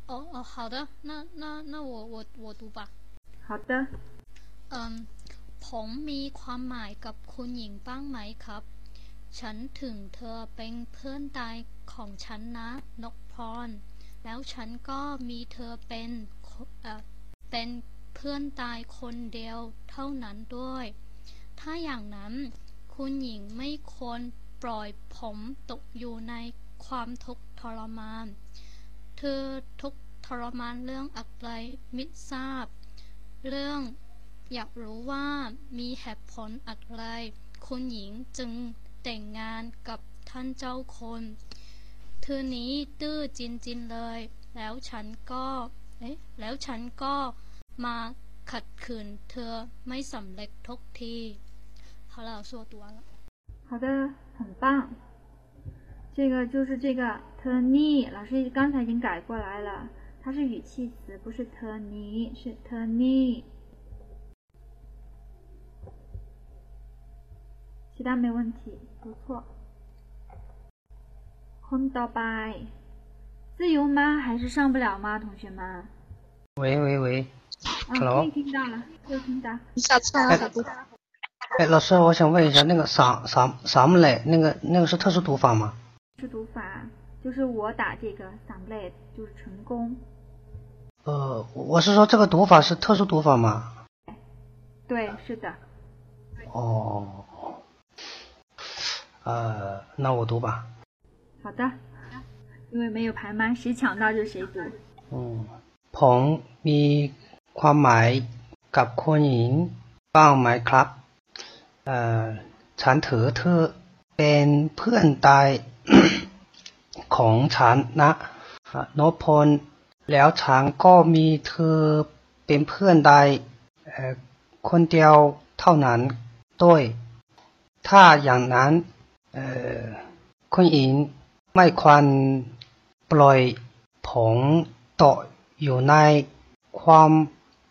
Speaker 6: 哦哦，好的，那那那我我我读吧。
Speaker 1: 好的，
Speaker 6: อืมผมมีความหมายกับคุณหญิงบ้างไหมครับ ฉันถึงเธอเป็นเพื่อนตายของฉันนะนกพร แล้วฉันก็มีเธอเป็นคนเอ่อเป็นเพื่อนตายคนเดียวเท่านั้นด้วย ถ้าอย่างนั้น คุณหญิงไม่ควรปล่อยผมตกอยู่ในความทุกข์ ทรมาน เธอทุกข์ทรมานเรื่องอะไรมิทราบ เรื่องอยากรู้ว่ามีเหตุผลอะไร คุณหญิงจึงแต่งงานกับท่านเจ้าคน เธอนี้ตื้อจรินๆเลย แล้วฉันก็ เอ๊ะ แล้วฉันก็มาขัดขืนเธอไม่สำเร็จทุกที好了，我说读完了。
Speaker 1: 好的，很棒。 这个就是这个 t u r n y 老师刚才已经改过来了，它是语气词，不是 t u r n y 是 t u r n y 其他没问题，不错。空到拜，自由吗？还是上不了吗？同学们？
Speaker 4: 喂喂喂，Hello，、
Speaker 1: 可以听到了，可以听到。
Speaker 5: 你了，
Speaker 4: 哎，老师，我想问一下，那个啥啥啥木嘞？那个那个是特殊读法吗？
Speaker 1: 是读法，就是我打这个 s u m l e t 就是成功。
Speaker 4: 呃，我是说这个读法是特殊读法吗？
Speaker 1: 对，是的。
Speaker 4: 哦，呃，那我读吧。
Speaker 1: 好的，因为没有排麦，谁抢到就谁读。
Speaker 4: อืมผมมีความหมายกับคุณหญิงบ้างไหมครับเอ่อฉันถือเธอเป็นเพื่อนตาย ของฉันนะนพลแล้วฉันก็มีเธอเป็นเพื่อนตายเอ่อคนเดียวเท่านั้นด้วย ถ้าอย่างนั้นเอ่อคุณหญิงไม่ควรปล่อยผมตกอยู่ในความ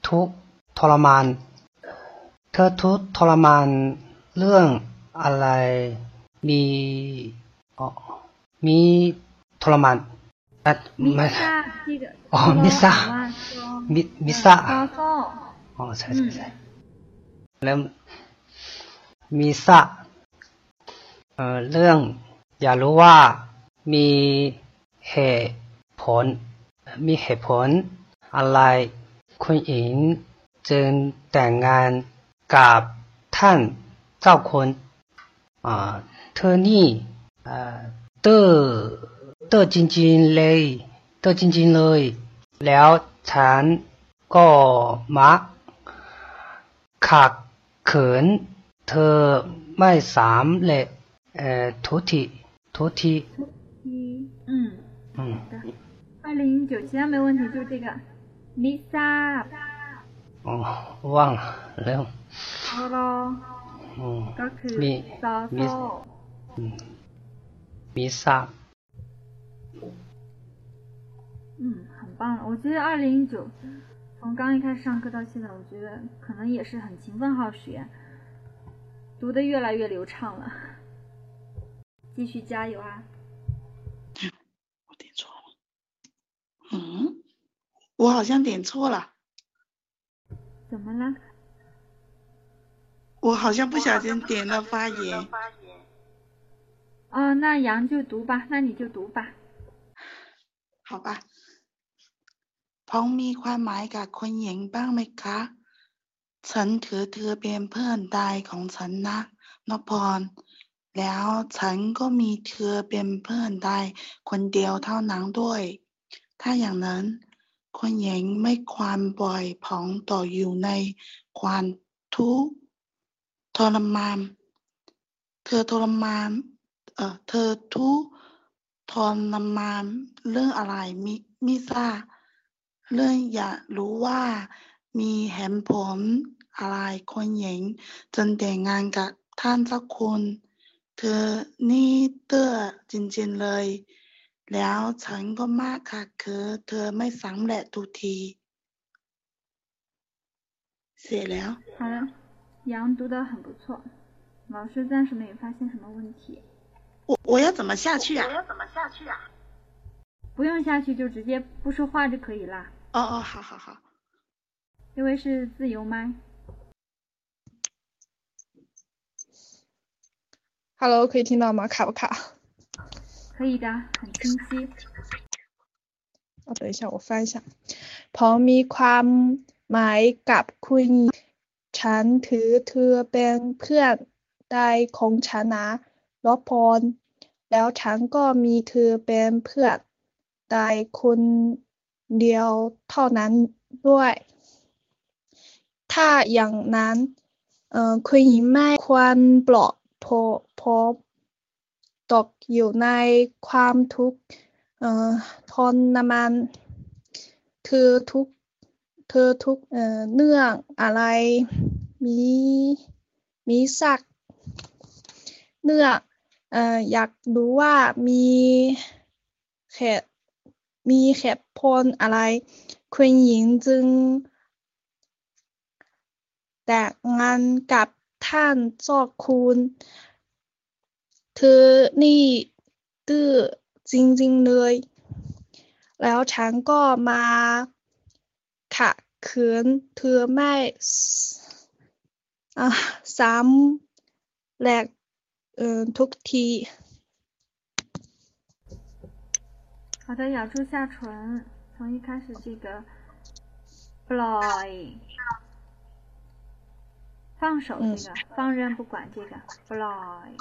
Speaker 4: ทุกข์ทรมาน เธอทุกข์ทรมานเรื่องอะไรมี มีทรมานมิซ่า
Speaker 1: ที่
Speaker 4: อ๋อ
Speaker 1: มิซ่า
Speaker 4: มิมิซ่าอ๋อใช่ใช่ใช่แล้วมิซ่าเอ่อเรื่อง อย่ารู้ว่ามีเหตุผล มีเหตุผล อะไรคุณหญิงจึงแต่งงานกับท่านเจ้าคนอ่าเธอนี่ เอ่อเตอเตอจริงๆเลยเตอจริงๆเลย แล้วฉันก็มักขัดขืนเธอไม่สามเร็จเอ่อทุกทีทุกที
Speaker 1: 一嗯
Speaker 4: อืม
Speaker 1: 的二零一九其他没问题，就这个米萨
Speaker 4: อ๋อว่างแล้ว
Speaker 1: 好咯
Speaker 4: อืม
Speaker 1: ก็คือ
Speaker 4: มี
Speaker 1: ซอ
Speaker 4: มี
Speaker 1: โซ
Speaker 4: อืม 弥撒，
Speaker 1: 嗯，很棒了。我觉得二零一九，从刚一开始上课到现在，我觉得可能也是很勤奋好学，读的越来越流畅了。继续加油啊！
Speaker 7: 我点错了，嗯，我好像点错了，
Speaker 1: 怎么了？
Speaker 7: 我好像不小心点了发言。
Speaker 1: 哦，那杨就读吧，那你就读吧。
Speaker 7: 好吧พ้องมีความหมายกับคุณหญิงบ้างไหมคะ ฉันถือเธอเป็นเพื่อนตายของฉันนะนพพร แล้วฉันก็มีเธอเป็นเพื่อนตายคนเดียวเท่านั้นด้วย ถ้าอย่างนั้น คุณหญิงไม่ควรปล่อยผองต่ออยู่ในความทุกข์ทรมาน เธอทรมาน เอ่อ เธอทุกข์ทรมานเรื่องอะไรมิมิทราบเรื่องอยากรู้ว่ามีเหตุผลอะไรคนหญิงจนแต่งงานกับท่านเจ้าคุณ เธอนี่เตื้อจริงๆเลย แล้วฉันก็มากค่ะคือเธอไม่สำเร็จทุกทีเสร็จแล้ว
Speaker 1: 好了，杨读的很不错，老师暂时没有发现什么问题。
Speaker 7: 我我要怎么下去啊？
Speaker 1: 不用下去就直接不说话就可以啦，
Speaker 7: 哦哦，好好好。
Speaker 1: 因为是自由麦。
Speaker 8: Hello，可以听到吗？卡不卡？
Speaker 1: 可以的，很清晰。
Speaker 8: 哦，等一下，我翻一下。พอมีความหมายกับคุณ ฉันถือเธอเป็นเพื่อนตายของฉันนะ รับพร แล้วฉันก็มีเธอเป็นเพื่อนตายคนเดียวเท่านั้นด้วย ถ้าอย่างนั้นเอ่อคุณหญิงไม่ควรปลอบพอพอตกอยู่ในความทุกข์เอ่อทรมานเธอทุกเธอทุกเอ่อเนื่องอะไรมีมีสักเนื่อง เอ่ออยากรู้ว่ามีเหตุมีเหตุผลอะไร คุณหญิงจึงแต่งงานกับท่านเจ้าคุณเธอนี่ตื้อจริง ๆ เลย แล้วฉันก็มาขัดขืนเธอไม่สอะซ้ำแหลก เอ่อทุกที
Speaker 1: 好的，咬住下唇，从一开始这个 bloy，放手这个，放任不管这个 bloy，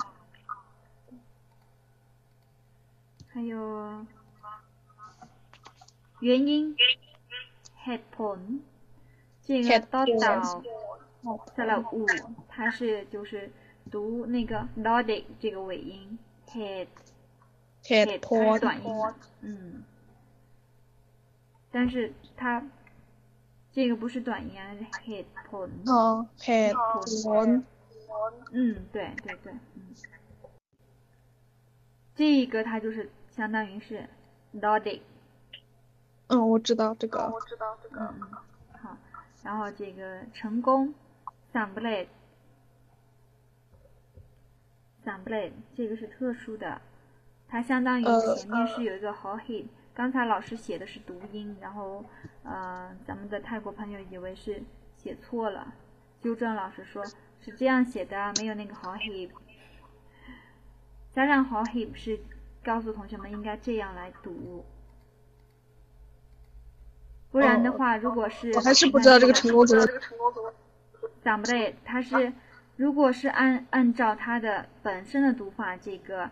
Speaker 1: 还有原因 head p 这个
Speaker 8: head
Speaker 1: 多
Speaker 8: point
Speaker 1: 岛再来五，它是就是 读那个 Nordic 这个尾音 t
Speaker 8: e d t
Speaker 1: e
Speaker 8: d
Speaker 1: 它是短音，嗯，但是它这个不是短音啊，是 h e a
Speaker 8: d p o n 哦 h e a d p o n
Speaker 1: 嗯，对对对，嗯，这一个它就是相当于是 Nordic，
Speaker 9: 嗯，我知道这个，
Speaker 1: 我知道这个，嗯，好，然后这个成功 s u m b l e t a m b l e 这个是特殊的，它相当于前面是有一个 h o h i 刚才老师写的是读音，然后呃，咱们的泰国朋友以为是写错了，纠正老师说是这样写的，没有那个 h o h i 加上 h o h i 是告诉同学们应该这样来读。不然的话，如果是
Speaker 9: 我还是不知道这个成功怎么
Speaker 1: 讲不对，它是如果是按按照它的本身的读法，这个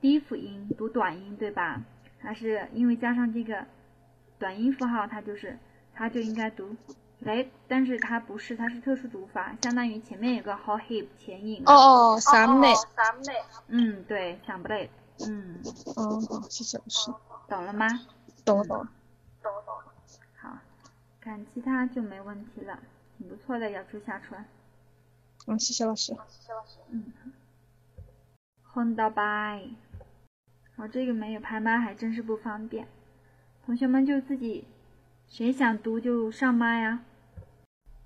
Speaker 1: 低辅音读短音，对吧？它是因为加上这个短音符号，它就是它就应该读来，但是它不是，它是特殊读法，相当于前面有个 h o hip 前引。
Speaker 9: 哦哦，三妹，
Speaker 1: 三妹，嗯，对，想不对，嗯，
Speaker 9: 哦，好，谢谢老师，
Speaker 1: 懂了吗？
Speaker 9: 懂了，懂了。懂了。
Speaker 1: 好看其他就没问题了，挺不错的，咬住下唇。
Speaker 9: 嗯，谢谢老师。
Speaker 1: 谢谢老师。嗯。混到白。好，这个没有拍麦还真是不方便，同学们就自己谁想读就上麦啊。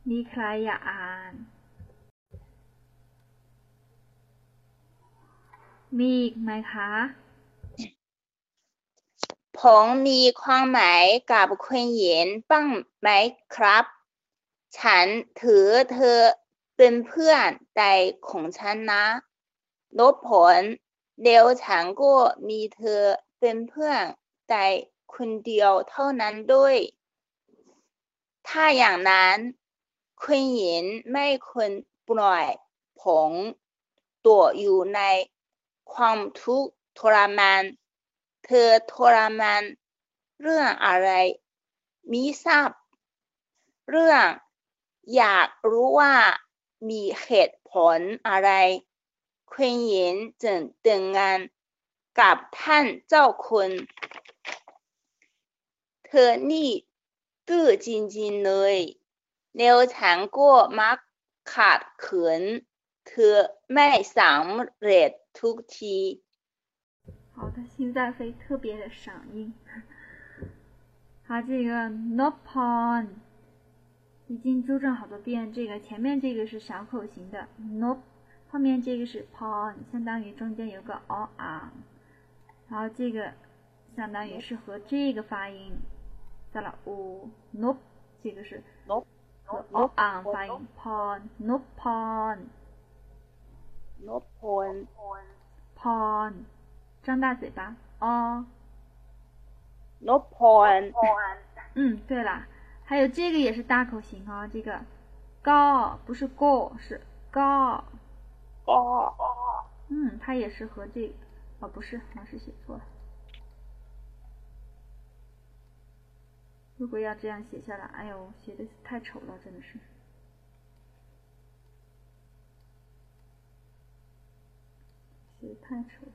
Speaker 1: 你可来呀？มีไหมคะ
Speaker 10: ผมมีความหมายกับคุณหญิงบ้างไหมครับ ฉันถือเธอ เป็นเพื่อนใจของฉันนะลบผลเดียวฉันก็มีเธอเป็นเพื่อนใจคนเดียวเท่านั้นด้วย ถ้าอย่างนั้นคุณหญิงไม่ควรปล่อยผมตัวอยู่ในความทุกข์ทรมาน เธอทรมานเรื่องอะไร มิทราบ เรื่องอยากรู้ว่า มีเหตุผลอะไรคุณหญิงจึงแต่งงานกับท่านเจ้าคุณเธอนี่ตื้อจริงๆเลยแล้วฉันก็มักขาดเขินเธอไม่สำเร็จทุกที
Speaker 1: 好，他心在飞特别的嗓音。好，这个 no pon 已经纠正好多遍，这个前面这个是小口型的 no，后面这个是 pon，相当于中间有个 o a，然后这个相当于是和这个发音再了 o no，这个是
Speaker 10: no
Speaker 1: 和 on 发音 pon no pon
Speaker 10: no pon
Speaker 1: pon。张大嘴巴哦
Speaker 10: ，no point。
Speaker 1: 嗯，对了，还有这个也是大口型哦，这个高不是 go 是高
Speaker 10: 高。
Speaker 1: 嗯，它也是和这个哦不是，老师写错了。如果要这样写下来，哎呦，写的太丑了，真的是，写的太丑了。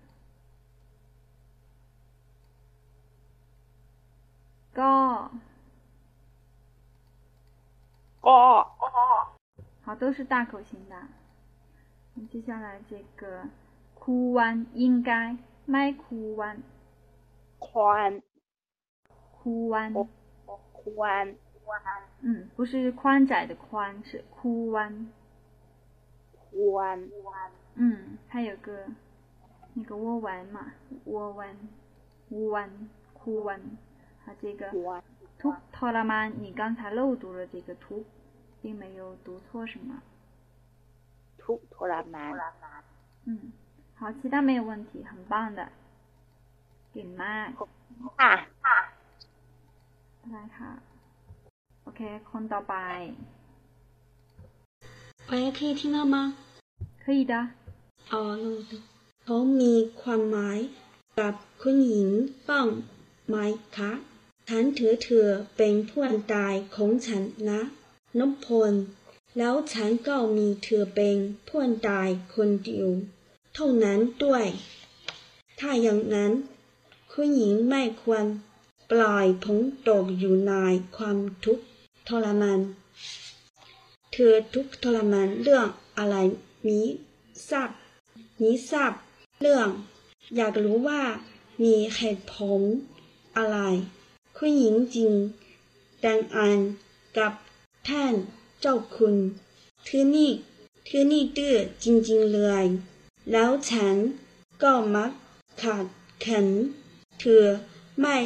Speaker 1: 高，
Speaker 10: 高，
Speaker 1: 好，都是大口型的。接下来这个哭弯应该麦哭弯，
Speaker 10: 宽，
Speaker 1: 哭弯，
Speaker 10: 宽，
Speaker 1: 嗯，不是宽窄的宽，是哭弯，
Speaker 10: 弯，
Speaker 1: 嗯，还有个那个窝弯嘛，窝弯，窝弯，哭弯。这个图托拉曼，你刚才漏读了这个图，并没有读错什么。
Speaker 10: 图托拉曼。
Speaker 1: 嗯，好，其他没有问题，很棒的。给麦。
Speaker 10: 啊啊。
Speaker 1: 来ค่ะ，OK，คนต่อไป。
Speaker 11: 喂，可以听到吗？
Speaker 1: 可以的。
Speaker 11: 哦，漏的。เขามีความหมายกับคุณหญิงบ้างไหมคะ ฉันถือเธอเป็นเพื่อนตายของฉันนะนพพล แล้วฉันก็มีเธอเป็นเพื่อนตายคนเดียวเท่านั้นด้วย ถ้าอย่างนั้น คุณหญิงไม่ควร ปล่อยผงตกอยู่ในความทุกข์ทรมานเธอทุกข์ทรมานเรื่องอะไรมีทราบมีทราบเรื่อง อยากรู้ว่ามีเหตุผลอะไร คุณหญิงจึงดังอันกับท่านเจ้าคุณเธอนี่เธอนี่ดื้อจริงๆเลย แล้วฉันก็มักขาดขันเธอไม่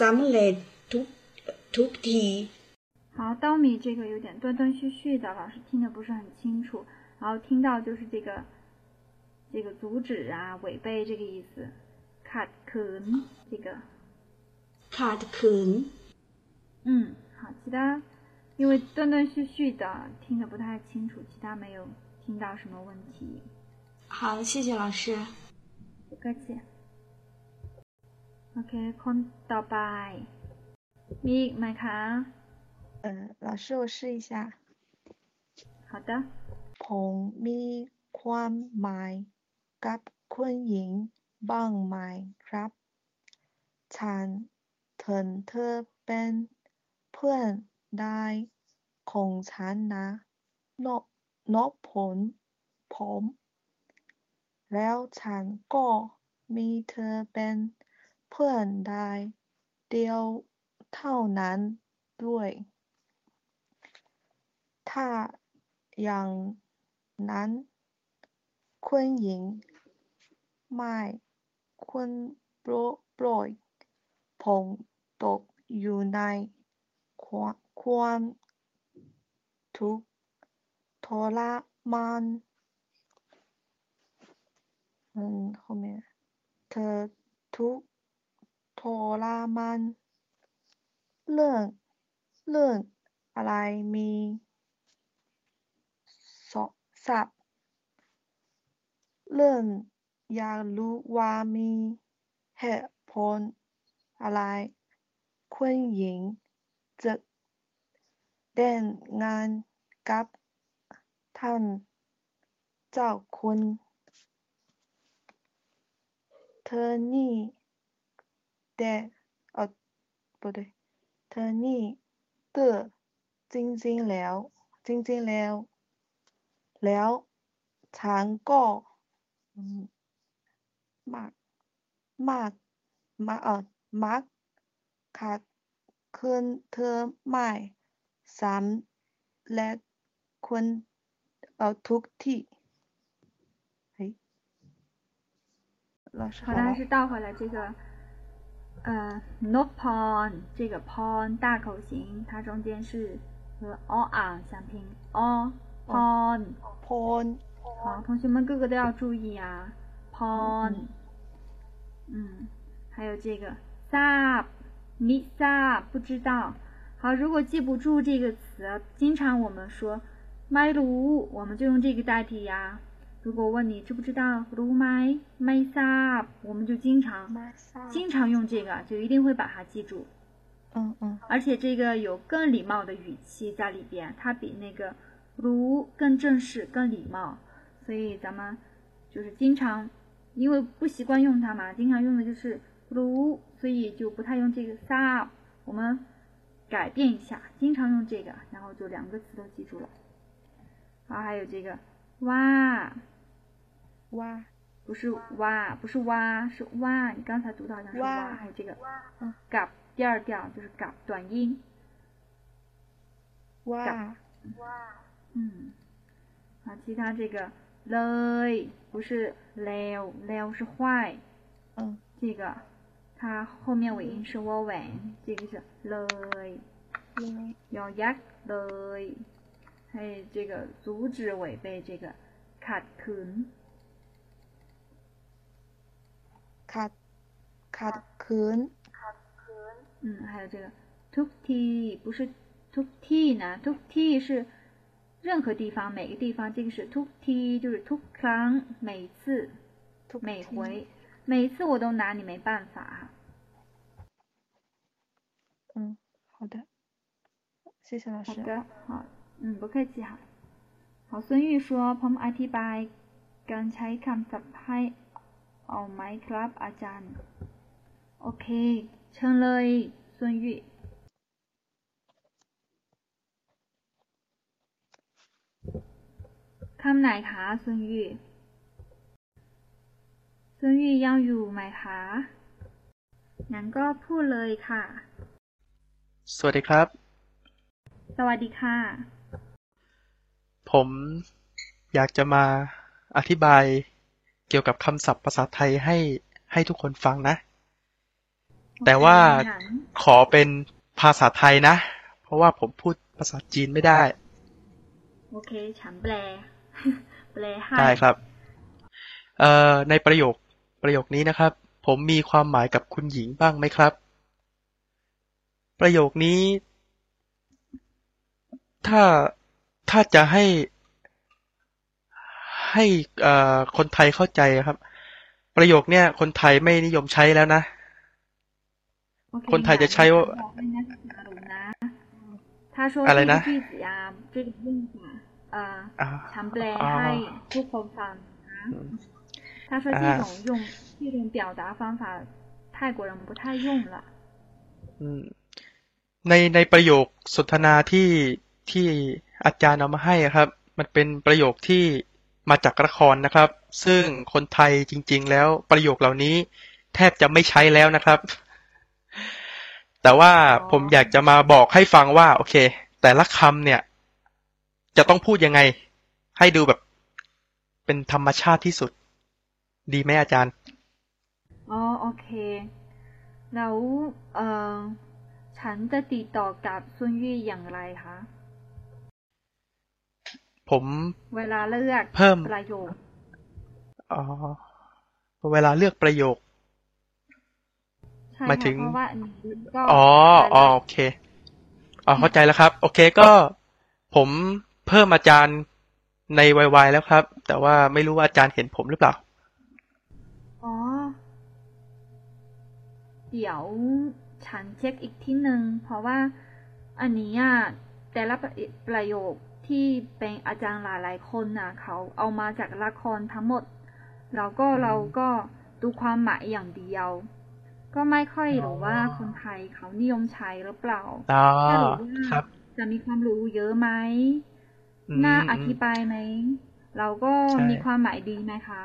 Speaker 11: สำเร็จทุกทุกที。
Speaker 1: 好，稻米这个有点断断续续的，老师听得不是很清楚。然后听到就是这个这个阻止啊、违背这个意思。ขัดขืน这个
Speaker 11: ขาดขืน
Speaker 1: 嗯，好，其他因为断断续续的听得不太清楚，其他没有听到什么问题。
Speaker 11: 好，谢谢老师。
Speaker 1: 不客气。OK，คนต่อไปมีอีกไหมคะ？
Speaker 9: 嗯，老师，我试一下。
Speaker 1: 好的。
Speaker 9: ผมมีความหมายกับคุณหญิงบ้างไหมครับ ฉัน ถึงเธอเป็นเพื่อนได้ของฉันนะนนพลผมแล้วฉันก็มีเธอเป็นเพื่อนได้เดียวเท่านั้นด้วย ถ้าอย่างนั้นคุณหญิงไม่ควรปล่อยผม ตกอยู่ในความทุกข์ทรมาน嗯，后面เธอทุกข์ทรมานเรื่องเรื่องอะไรมีทรัพย์เรื่องอยากรู้ว่ามีเหตุผลอะไร คุณหญิงจะแต่งงานกับท่านเจ้าคุณ เธอนี่แต่เออ不对เธอนี่ดื้อจริงๆแล้ว จริงๆแล้ว แล้วฉันก็มักมักมาเออมัก ขัดขืนเธอไม่สำเร็จคุณ呃ทุกที่诶老师
Speaker 1: 好的，还是倒回来这个，呃，no pon 这个 pon 大口型，它中间是和 o on 相拼，o pon
Speaker 9: pon。
Speaker 1: 好，同学们个个都要注意啊，pon，嗯，还有这个 sub， 你 sub 不知道。好，如果记不住这个词，经常我们说 my lu，我们就用这个代替呀。如果问你知不知道 lu my my sub，我们就经常经常用这个，就一定会把它记住。
Speaker 9: 嗯嗯。
Speaker 1: 而且这个有更礼貌的语气在里边，它比那个 lu 更正式、更礼貌。所以咱们就是经常，因为不习惯用它嘛，经常用的就是如，所以就不太用这个三，我们改变一下，经常用这个，然后就两个词都记住了。好，还有这个哇
Speaker 9: 哇，
Speaker 1: 不是哇，不是哇，是哇，你刚才读到好像是哇，还有这个嗯嘎，第二调就是嘎短音，
Speaker 9: 哇
Speaker 1: 哇，嗯，好，其他这个嘞不是 l e l l 是坏，
Speaker 9: 嗯，
Speaker 1: 这个。它后面尾音是 owen 这个是 l y 用牙齿来还有这个阻止违背这个
Speaker 9: cutcomb cut cutcomb
Speaker 1: 嗯还有这个 took t，不是 took t 呢 took t 是任何地方每个地方这个是 took t 就是 took on 每次每回。每次我都拿你没办法
Speaker 9: 嗯，好的，谢谢老师。
Speaker 1: 好的，好，嗯，不客气哈。好，孙玉说ผมอธิบายการใช้คำศัพท์ให้เอาไหมครับอาจารย์โอเคเชิญเลย孙玉。ค คำไหนคะซุนยี่ซุนยี่ยังอยู่ไหมคะงั้นก็พูดเลยค่ะ
Speaker 12: สวัสดีครับ
Speaker 1: สวัสดีค่ะ
Speaker 12: ผมอยากจะมาอธิบายเกี่ยวกับคำศัพท์ภาษาไทยให้ให้ทุกคนฟังนะ แต่ว่าขอเป็นภาษาไทยนะ เพราะว่าผมพูดภาษาจีนไม่ได้
Speaker 1: โอเค ฉันแปล แปลให้
Speaker 12: ได้ครับ เอ่อ ในประโยคประโยคนี้นะครับ ผมมีความหมายกับคุณหญิงบ้างไหมครับ ประโยคนี้ ถ้าถ้าจะให้ ให้เอ่อคนไทยเข้าใจครับ ประโยคเนี้ยคนไทยไม่นิยมใช้แล้วนะ คนไทยจะใช้ว่า
Speaker 1: 他说
Speaker 12: อะไร
Speaker 1: 这个
Speaker 12: นะ
Speaker 1: 句子呀，这个用法，呃，
Speaker 12: อ่า
Speaker 1: ฉันแปล
Speaker 12: อ่า
Speaker 1: ให้ทุกคนฟังนะ他说这种用这种表达方法，泰国人不太用了。
Speaker 12: อืม ในในประโยคสนทนาที่ที่อาจารย์เอามาให้อะครับ มันเป็นประโยคที่มาจากละครนะครับ ซึ่งคนไทยจริง ๆ แล้วประโยคเหล่านี้ แทบจะไม่ใช้แล้วนะครับ แต่ว่าผมอยากจะมาบอกให้ฟังว่า โอเค แต่ละคำเนี่ย จะต้องพูดยังไง ให้ดูแบบเป็นธรรมชาติที่สุด ดีไหมอาจารย์
Speaker 1: อ๋อ โอเค แล้วเอ่อ ฉันจะติดต่อกับซุนยี่อย่างไรคะ
Speaker 12: ผม
Speaker 1: เวลาเลือก
Speaker 12: เพิ่ม
Speaker 1: ประโยค
Speaker 12: อ๋อ เวลาเลือกประโยค
Speaker 1: ใช่
Speaker 12: หมายถึ
Speaker 1: ค่ะ
Speaker 12: ง
Speaker 1: เพราะว่าอันนี้ก็
Speaker 12: อ๋ออ๋อโอเคอ๋อเข้าใจแล้วครับ โอเคก็ผมเพิ่มอาจารย์ในวัยๆแล้วครับ แต่ว่าไม่รู้ว่าอาจารย์เห็นผมหรือเปล่า
Speaker 1: อ๋อ เดี๋ยว ฉันเช็คอีกที่หนึ่งเพราะว่าอันนี้อะแต่ละประประโยคที่เป็นอาจารย์หลายๆคนน่ะเขาเอามาจากละครทั้งหมด แล้วก็เราก็ดูความหมายอย่างเดียว ก็ไม่ค่อยรู้ว่าคนไทยเขานิยมใช้หรือเปล่า
Speaker 12: อ๋อ
Speaker 1: ถ้ารู้ว่า
Speaker 12: ครับ
Speaker 1: จะมีความรู้เยอะไหม
Speaker 12: อืม
Speaker 1: น่า
Speaker 12: อืม
Speaker 1: อธิบายไหมเราก็
Speaker 12: ใช่
Speaker 1: มีความหมายดีไหมคะ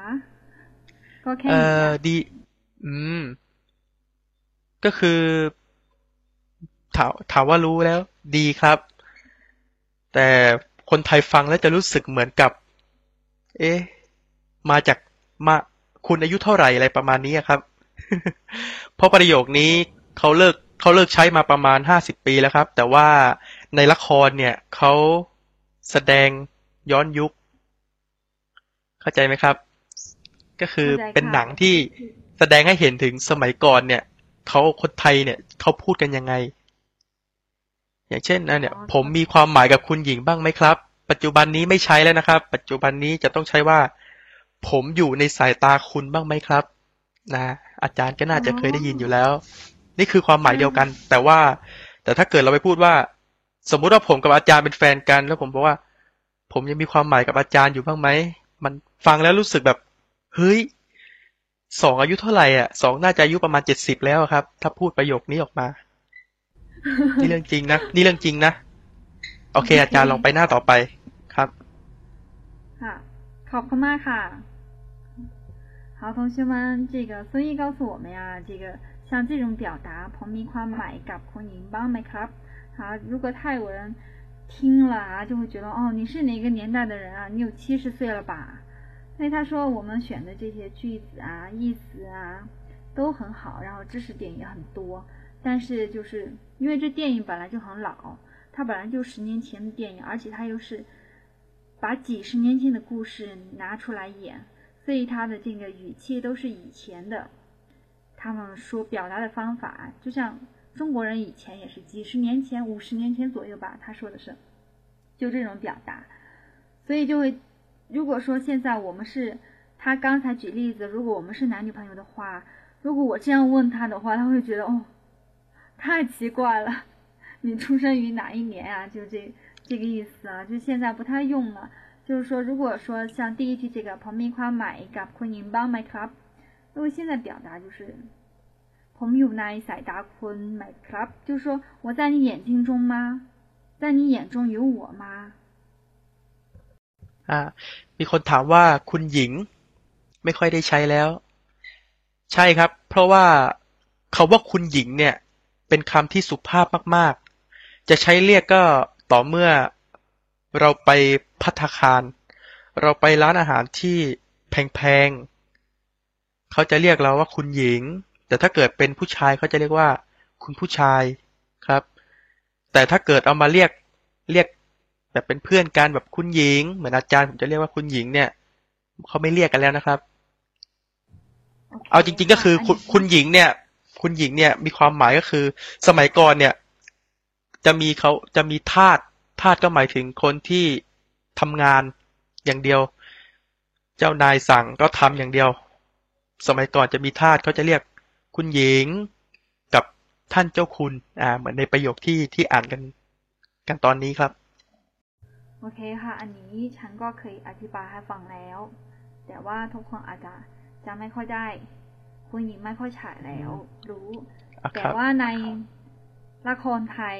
Speaker 1: ก็แค่
Speaker 12: เอ่
Speaker 1: นี้
Speaker 12: อ
Speaker 1: อะ
Speaker 12: ดี อืม ก็คือถามถามว่ารู้แล้วดีครับ แต่คนไทยฟังแล้วจะรู้สึกเหมือนกับ เอ๊ะมาจากมาคุณอายุเท่าไหร่อะไรประมาณนี้อะครับ เพราะประโยคนี้เขาเลิกเขาเลิกใช้มาประมาณห้าสิบปีแล้วครับ แต่ว่าในละครเนี่ยเขาแสดงย้อนยุค เข้าใจไหมครับ ก็คือ
Speaker 1: เข้าใจ
Speaker 12: เป็น
Speaker 1: ค่ะ
Speaker 12: หนังที่แสดงให้เห็นถึงสมัยก่อนเนี่ย เขาคนไทยเนี่ยเขาพูดกันยังไง อย่างเช่นนะเนี่ย ผมมีความหมายกับคุณหญิงบ้างไหมครับ ปัจจุบันนี้ไม่ใช้แล้วนะครับ ปัจจุบันนี้จะต้องใช้ว่า ผมอยู่ในสายตาคุณบ้างไหมครับ นะอาจารย์ก็น่าจะเคยได้ยินอยู่แล้ว นี่คือความหมายเดียวกัน แต่ว่า แต่ถ้าเกิดเราไปพูดว่า สมมุติว่าผมกับอาจารย์เป็นแฟนกัน แล้วผมบอกว่า ผมยังมีความหมายกับอาจารย์อยู่บ้างไหมมันฟังแล้วรู้สึกแบบ เฮ้ย สองอายุเท่าไหร่อ่ะสองน่าจะอายุประมาณเจ็ดสิบแล้วครับ ถ้าพูดประโยคนี้ออกมา นี่เรื่องจริงนะนี่เรื่องจริงนะโอเค อาจารย์ลองไปหน้าต่อไปครับ
Speaker 1: ค่ะ ขอบคุณมากค่ะ 好，同学们，这个孙毅告诉我们呀，这个像这种表达，ผมมีความหมายกับคุณหญิงบ้างไหมครับ好，如果泰国人听了啊，就会觉得哦，你是哪个年代的人啊？你有七十岁了吧？ 所以他说我们选的这些句子啊、意思啊都很好，然后知识点也很多，但是就是因为这电影本来就很老，它本来就十年前的电影，而且它又是把几十年前的故事拿出来演，所以它的这个语气都是以前的，他们说表达的方法，就像中国人以前也是几十年前、五十年前左右吧，他说的是，就这种表达，所以就会，如果说现在我们是他刚才举例子，如果我们是男女朋友的话，如果我这样问他的话，他会觉得哦，太奇怪了，你出生于哪一年啊？就这这个意思啊，就现在不太用了。就是说，如果说像第一句这个“朋友夸买一个昆明帮买 club”，那么现在表达就是“朋友那一塞达昆买 club”，就是说我在你眼睛中吗？在你眼中有我吗？
Speaker 12: มีคนถามว่าคุณหญิง ไม่ค่อยได้ใช้แล้ว ใช่ครับ เพราะว่าคาว่าคุณหญิงเนี่ย เป็นคำที่สุภาพมากๆ จะใช้เรียกก็ต่อเมื่อเราไปพัตคาร เราไปร้านอาหารที่แพงๆ เขาจะเรียกเราว่าคุณหญิง แต่ถ้าเกิดเป็นผู้ชายเขาจะเรียกว่า คุณผู้ชายครับ แต่ถ้าเกิดเอามาเรียกเรียก แบบเป็นเพื่อนกันแบบคุณหญิง เหมือนอาจารย์ผมจะเรียกว่าคุณหญิงเนี่ยเขาไม่เรียกกันแล้วนะครับ เอาจริง ๆ ก็คือคุณคุณหญิงเนี่ย คุณหญิงเนี่ยมีความหมายก็คือ สมัยก่อนเนี่ย จะมีเขาจะมีทาสทาสก็หมายถึงคนที่ทำงานอย่างเดียว เจ้านายสั่งก็ทำอย่างเดียว สมัยก่อนจะมีทาสเขาจะเรียกคุณหญิงกับท่านเจ้าคุณ อ่า เหมือนในประโยคที่ที่อ่านกันกันตอนนี้ครับ
Speaker 1: โอเคค่ะ อันนี้ฉันก็เคยอธิบายให้ฟังแล้ว แต่ว่าทุกคนอาจจะจำไม่ค่อยได้ คุณหญิงไม่ค่อยฉายแล้ว รู้
Speaker 12: อ่ะ
Speaker 1: แต่
Speaker 12: ครับ
Speaker 1: ว่าในละครไทย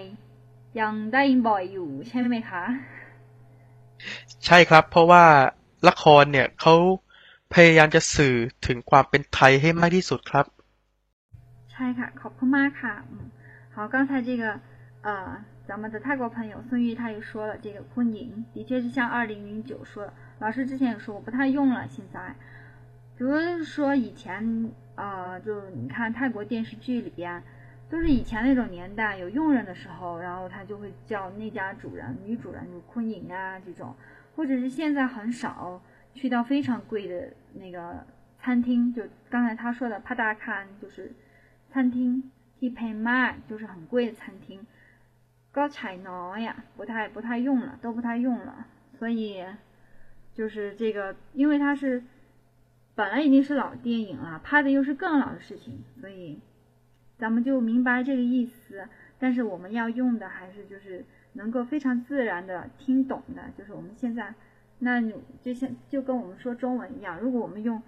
Speaker 1: ยังได้ยินบ่อยอยู่ใช่ไหมคะ
Speaker 12: ใช่ครับ เพราะว่าละครเนี่ยเขาพยายามจะสื่อถึงความเป็นไทยให้มากที่สุดครับ
Speaker 1: ใช่ค่ะ ขอบคุณมากค่ะ。嗯，好，刚才这个呃， 咱们的泰国朋友孙玉他也说了，这个坤宁的确是像二零零九说的，老师之前也说我不太用了，现在，比如说以前啊、就你看泰国电视剧里边，都是以前那种年代有佣人的时候，然后他就会叫那家主人女主人就坤宁啊这种，或者是现在很少去到非常贵的那个餐厅，就刚才他说的帕达看就是餐厅 t p m a 就是很贵的餐厅。ก็ใช้น้อย啊不太不太用了都不太用了所以就是这个因为它是本来已经是老电影了拍的又是更老的事情所以咱们就明白这个意思但是我们要用的还是就是能够非常自然的听懂的就是我们现在那你就像就跟我们说中文一样如果我们用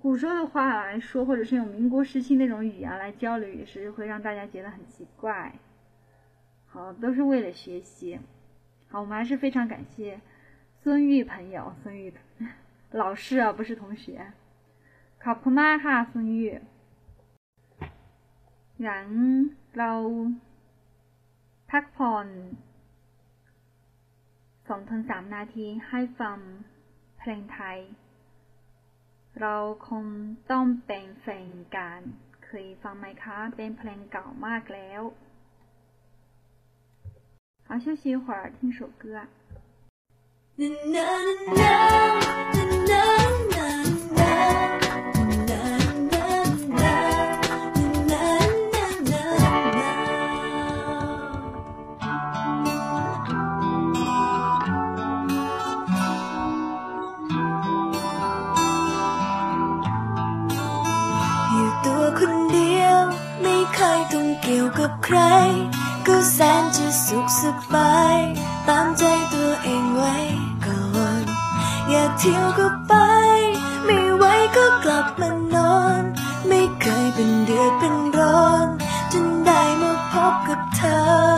Speaker 1: 古时候的话来说，或者是用民国时期那种语言来交流，也是会让大家觉得很奇怪。 好，都是为了学习。好，我们还是非常感谢孙玉朋友，孙玉老师啊，不是同学。ขอบคุณมากค่ะ孙玉งั้นเราพักผ่อนสองถึงสามนาทีให้ฟังเพลงไทย เราคงต้องเป็นแฟนกัน เคยฟังไหมคะ เป็นเพลงเก่ามากแล้ว 好，休息一会儿，听首歌。
Speaker 13: อยู่ตัวคนเดียว ไม่เคยต้องเกี่ยวกับใคร ก็แสนจะสุขสบาย ตามใจตัวเองไว้ก่อน อยากเที่ยวก็ไป ไม่ไหวก็กลับมานอน ไม่เคยเป็นเดือดเป็นร้อน จนได้มาพบกับเธอ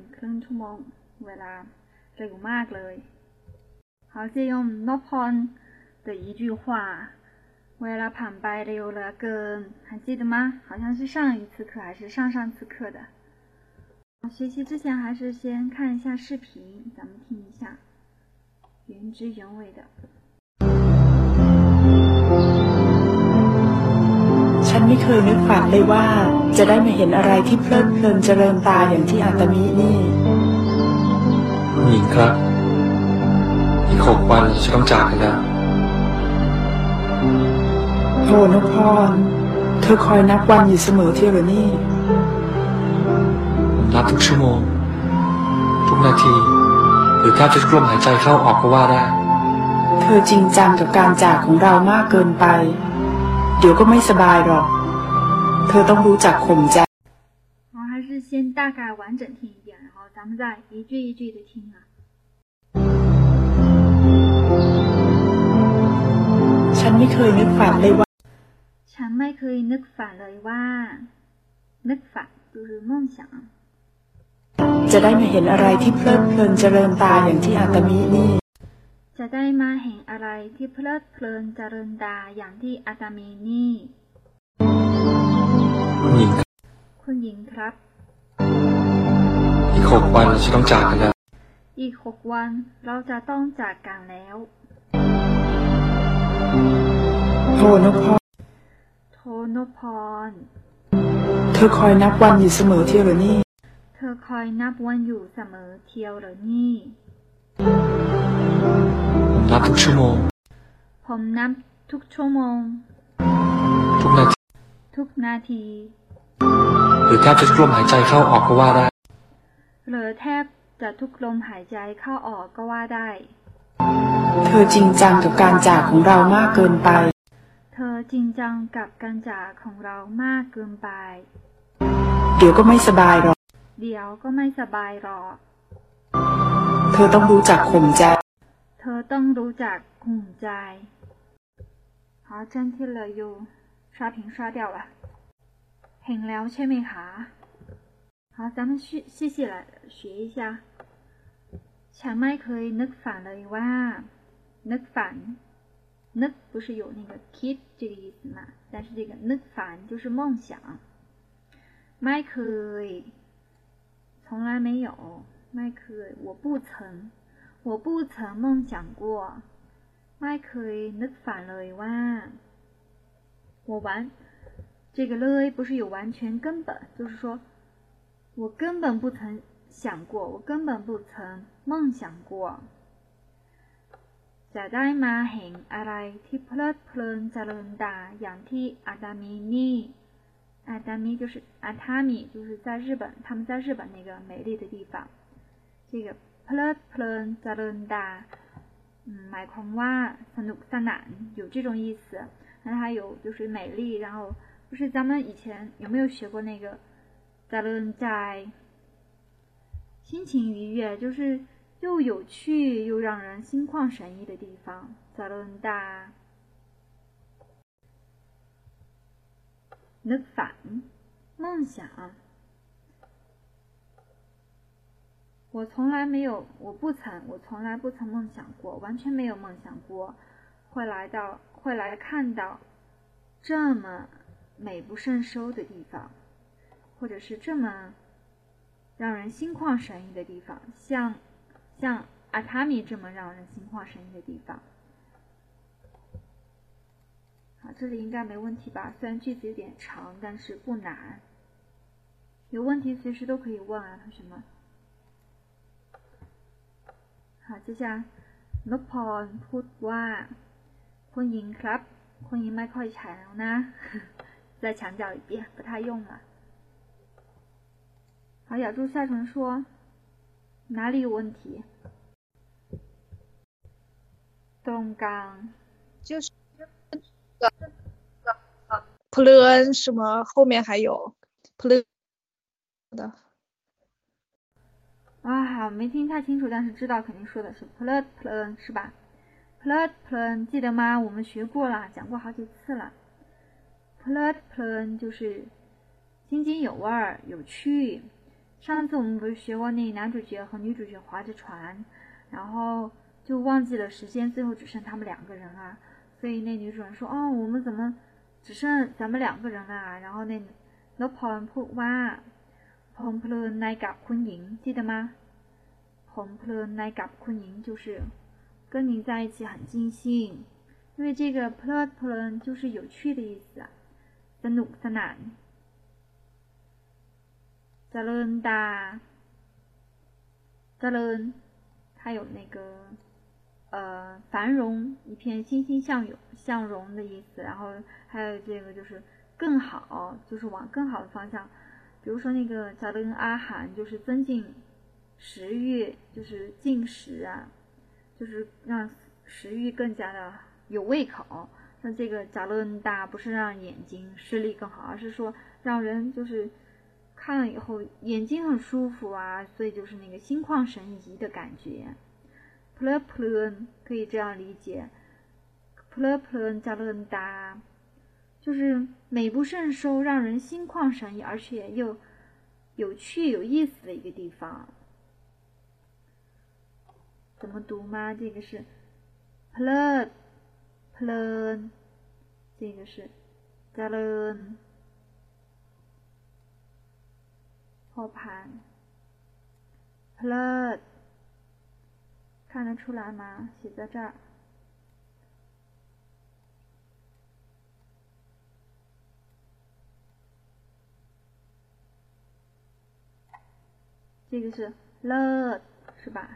Speaker 13: ครึ่ง
Speaker 1: ชั่วโมง เวลาเร็วมากเลย好借用 n o p o n 的一句话เวลาผ่านไปเร็วเหลือเกิน还记得吗好像是上一次课还是上上次课的学习之前还是先看一下视频咱们听一下原汁原味的
Speaker 3: ฉัน ไม่เคยนึกฝันเลยว่า จะได้มาเห็นอะไรที่เพลิดเพลินเจริญตาอย่างที่อาตมินี่
Speaker 2: คุณหญิงครับ อีกหกวันเราจะต้องจากกันแล้ว
Speaker 3: โธ่นพพร เธอคอยนับวันอยู่เสมอเที่ยวหรือนี่
Speaker 2: ผมนับทุกชั่วโมง ทุกนาที หรือแทบจะทุกลมหายใจเข้าออกก็ว่าได้
Speaker 3: เธอจริงจังกับการจากของเรามากเกินไป เดี๋ยวก็ไม่สบายหรอก เธอต้องรู้จักข่มใจ
Speaker 1: 然后还是先大概完整听一遍，然后咱们再一句一句的听啊。
Speaker 3: ฉันไม่เคยนึกฝันเลยว่า
Speaker 1: ฉันไม่เคยนึกฝันเลยว่า นึกฝัน就是梦想
Speaker 3: จะได้มาเห็นอะไรที่เพลิดเพลินเจริญตาอย่างที่อาตมินี่
Speaker 1: จะได้มาเห็นอะไรที่เพลิดเพลินเจริญตาอย่างที่อาตามีนี่
Speaker 2: คุณหญิงครับ
Speaker 1: คุณหญิงครับ
Speaker 2: อีกหกวันเราจะต้องจากกันแล้ว
Speaker 1: อีกหกวันเราจะต้องจากกันแล้ว
Speaker 3: โธ่นพพร
Speaker 1: โทนพร
Speaker 3: เธอคอยนับวันอยู่เสมอเที่ยวหรือนี่
Speaker 1: เธอคอยนับวันอยู่เสมอเที่ยวเหรอนี่
Speaker 2: ผมนับทุกชั่วโมง
Speaker 1: ผมนับทุกชั่วโมง
Speaker 2: ทุกนาที
Speaker 1: ทุกนาที
Speaker 2: หรือแทบจะทุกลมหายใจเข้าออกก็ว่าได้
Speaker 1: หรือแทบจะทุกลมหายใจเข้าออกก็ว่าได้
Speaker 3: เธอจริงจังกับการจากของเรามากเกินไป
Speaker 1: เธอจริงจังกับการจากของเรามากเกินไป
Speaker 3: เดี๋ยวก็ไม่สบายหรอก
Speaker 1: เดี๋ยวก็ไม่สบายหรอก
Speaker 3: เธอต้องรู้จักข่มใจ
Speaker 1: เธอต้องรู้จักข่มใจ好粘贴了又刷屏刷掉了 เห็นแล้วใช่ไหมคะ好咱们细细细来学一下ฉันไม่เคยนึกฝันเลยว่า นึกฝันนึก不是有那个 kid 这个意思嘛但是这个นึกฝัน就是梦想ไม่เคย从来没有ไม่เคย我不曾我不曾梦想过ไม่เคยนึกฝันเลยว่า我完 这个เลย不是有完全根本就是说我根本不曾想过我根本不曾梦想过จะได้มาเห็นอะไรที่เพลิดเพลินเจริญตาอย่างที่อาดามินี่อาดามิ就是阿塔米就是在日本他们在日本那个美丽的地方这个เพลิดเพลินเจริญตา嗯หมายความว่าสนุกสนาน有这种意思那还有就是美丽然后 不是咱们以前有没有学过那个？在论在，心情愉悦，就是又有趣又让人心旷神怡的地方。在论大，那反梦想，我从来没有，我不曾，我从来不曾梦想过，完全没有梦想过，会来到，会来看到这么。美不胜收的地方，或者是这么让人心旷神怡的地方，像像阿塔米这么让人心旷神怡的地方。好，这里应该没问题吧？虽然句子有点长，但是不难。有问题随时都可以问啊，同学们。好，接下来นพพรพูดว่าคุณหญิงครับคุณหญิงไม่ค่อยใช้แล้วนะ 再强调一遍，不太用了。好，咬住下唇说：“哪里有问题？”动刚，
Speaker 9: 就是普勒恩什么后面还有普勒的
Speaker 1: 啊，好没听太清楚，但是知道肯定说的是普勒普勒恩是吧？普勒普勒恩记得吗？我们学过了，讲过好几次了。p l a t p l a n 就是津津有味儿、有趣。上次我们不是学过那男主角和女主角划着船，然后就忘记了时间，最后只剩他们两个人了。所以那女主人说：“哦，我们怎么只剩咱们两个人了？”然后那 “no p l a n p l a n p l a n p l a n n i g a p u n i n 记得吗 p l a n p l a n n i g a p u n i n 就是跟您在一起很尽兴，因为这个 p l a n p l a n 就是有趣的意思啊。 สนุกสนาน。เจริญตาเจริญ它有那个呃繁荣，一片欣欣向荣向荣的意思。然后还有这个就是更好，就是往更好的方向。比如说那个加伦阿含，就是增进食欲，就是进食啊，就是让食欲更加的有胃口。 那这个加伦大不是让眼睛视力更好，而是说让人就是看了以后眼睛很舒服啊，所以就是那个心旷神怡的感觉。普勒普勒可以这样理解，普勒普勒加伦大。就是美不胜收，让人心旷神怡，而且又有趣、有意思的一个地方。怎么读吗？这个是 plu learn，这个是 “jalen”。破盘 “plen”，看得出来吗？写在这儿。这个是 le 是吧？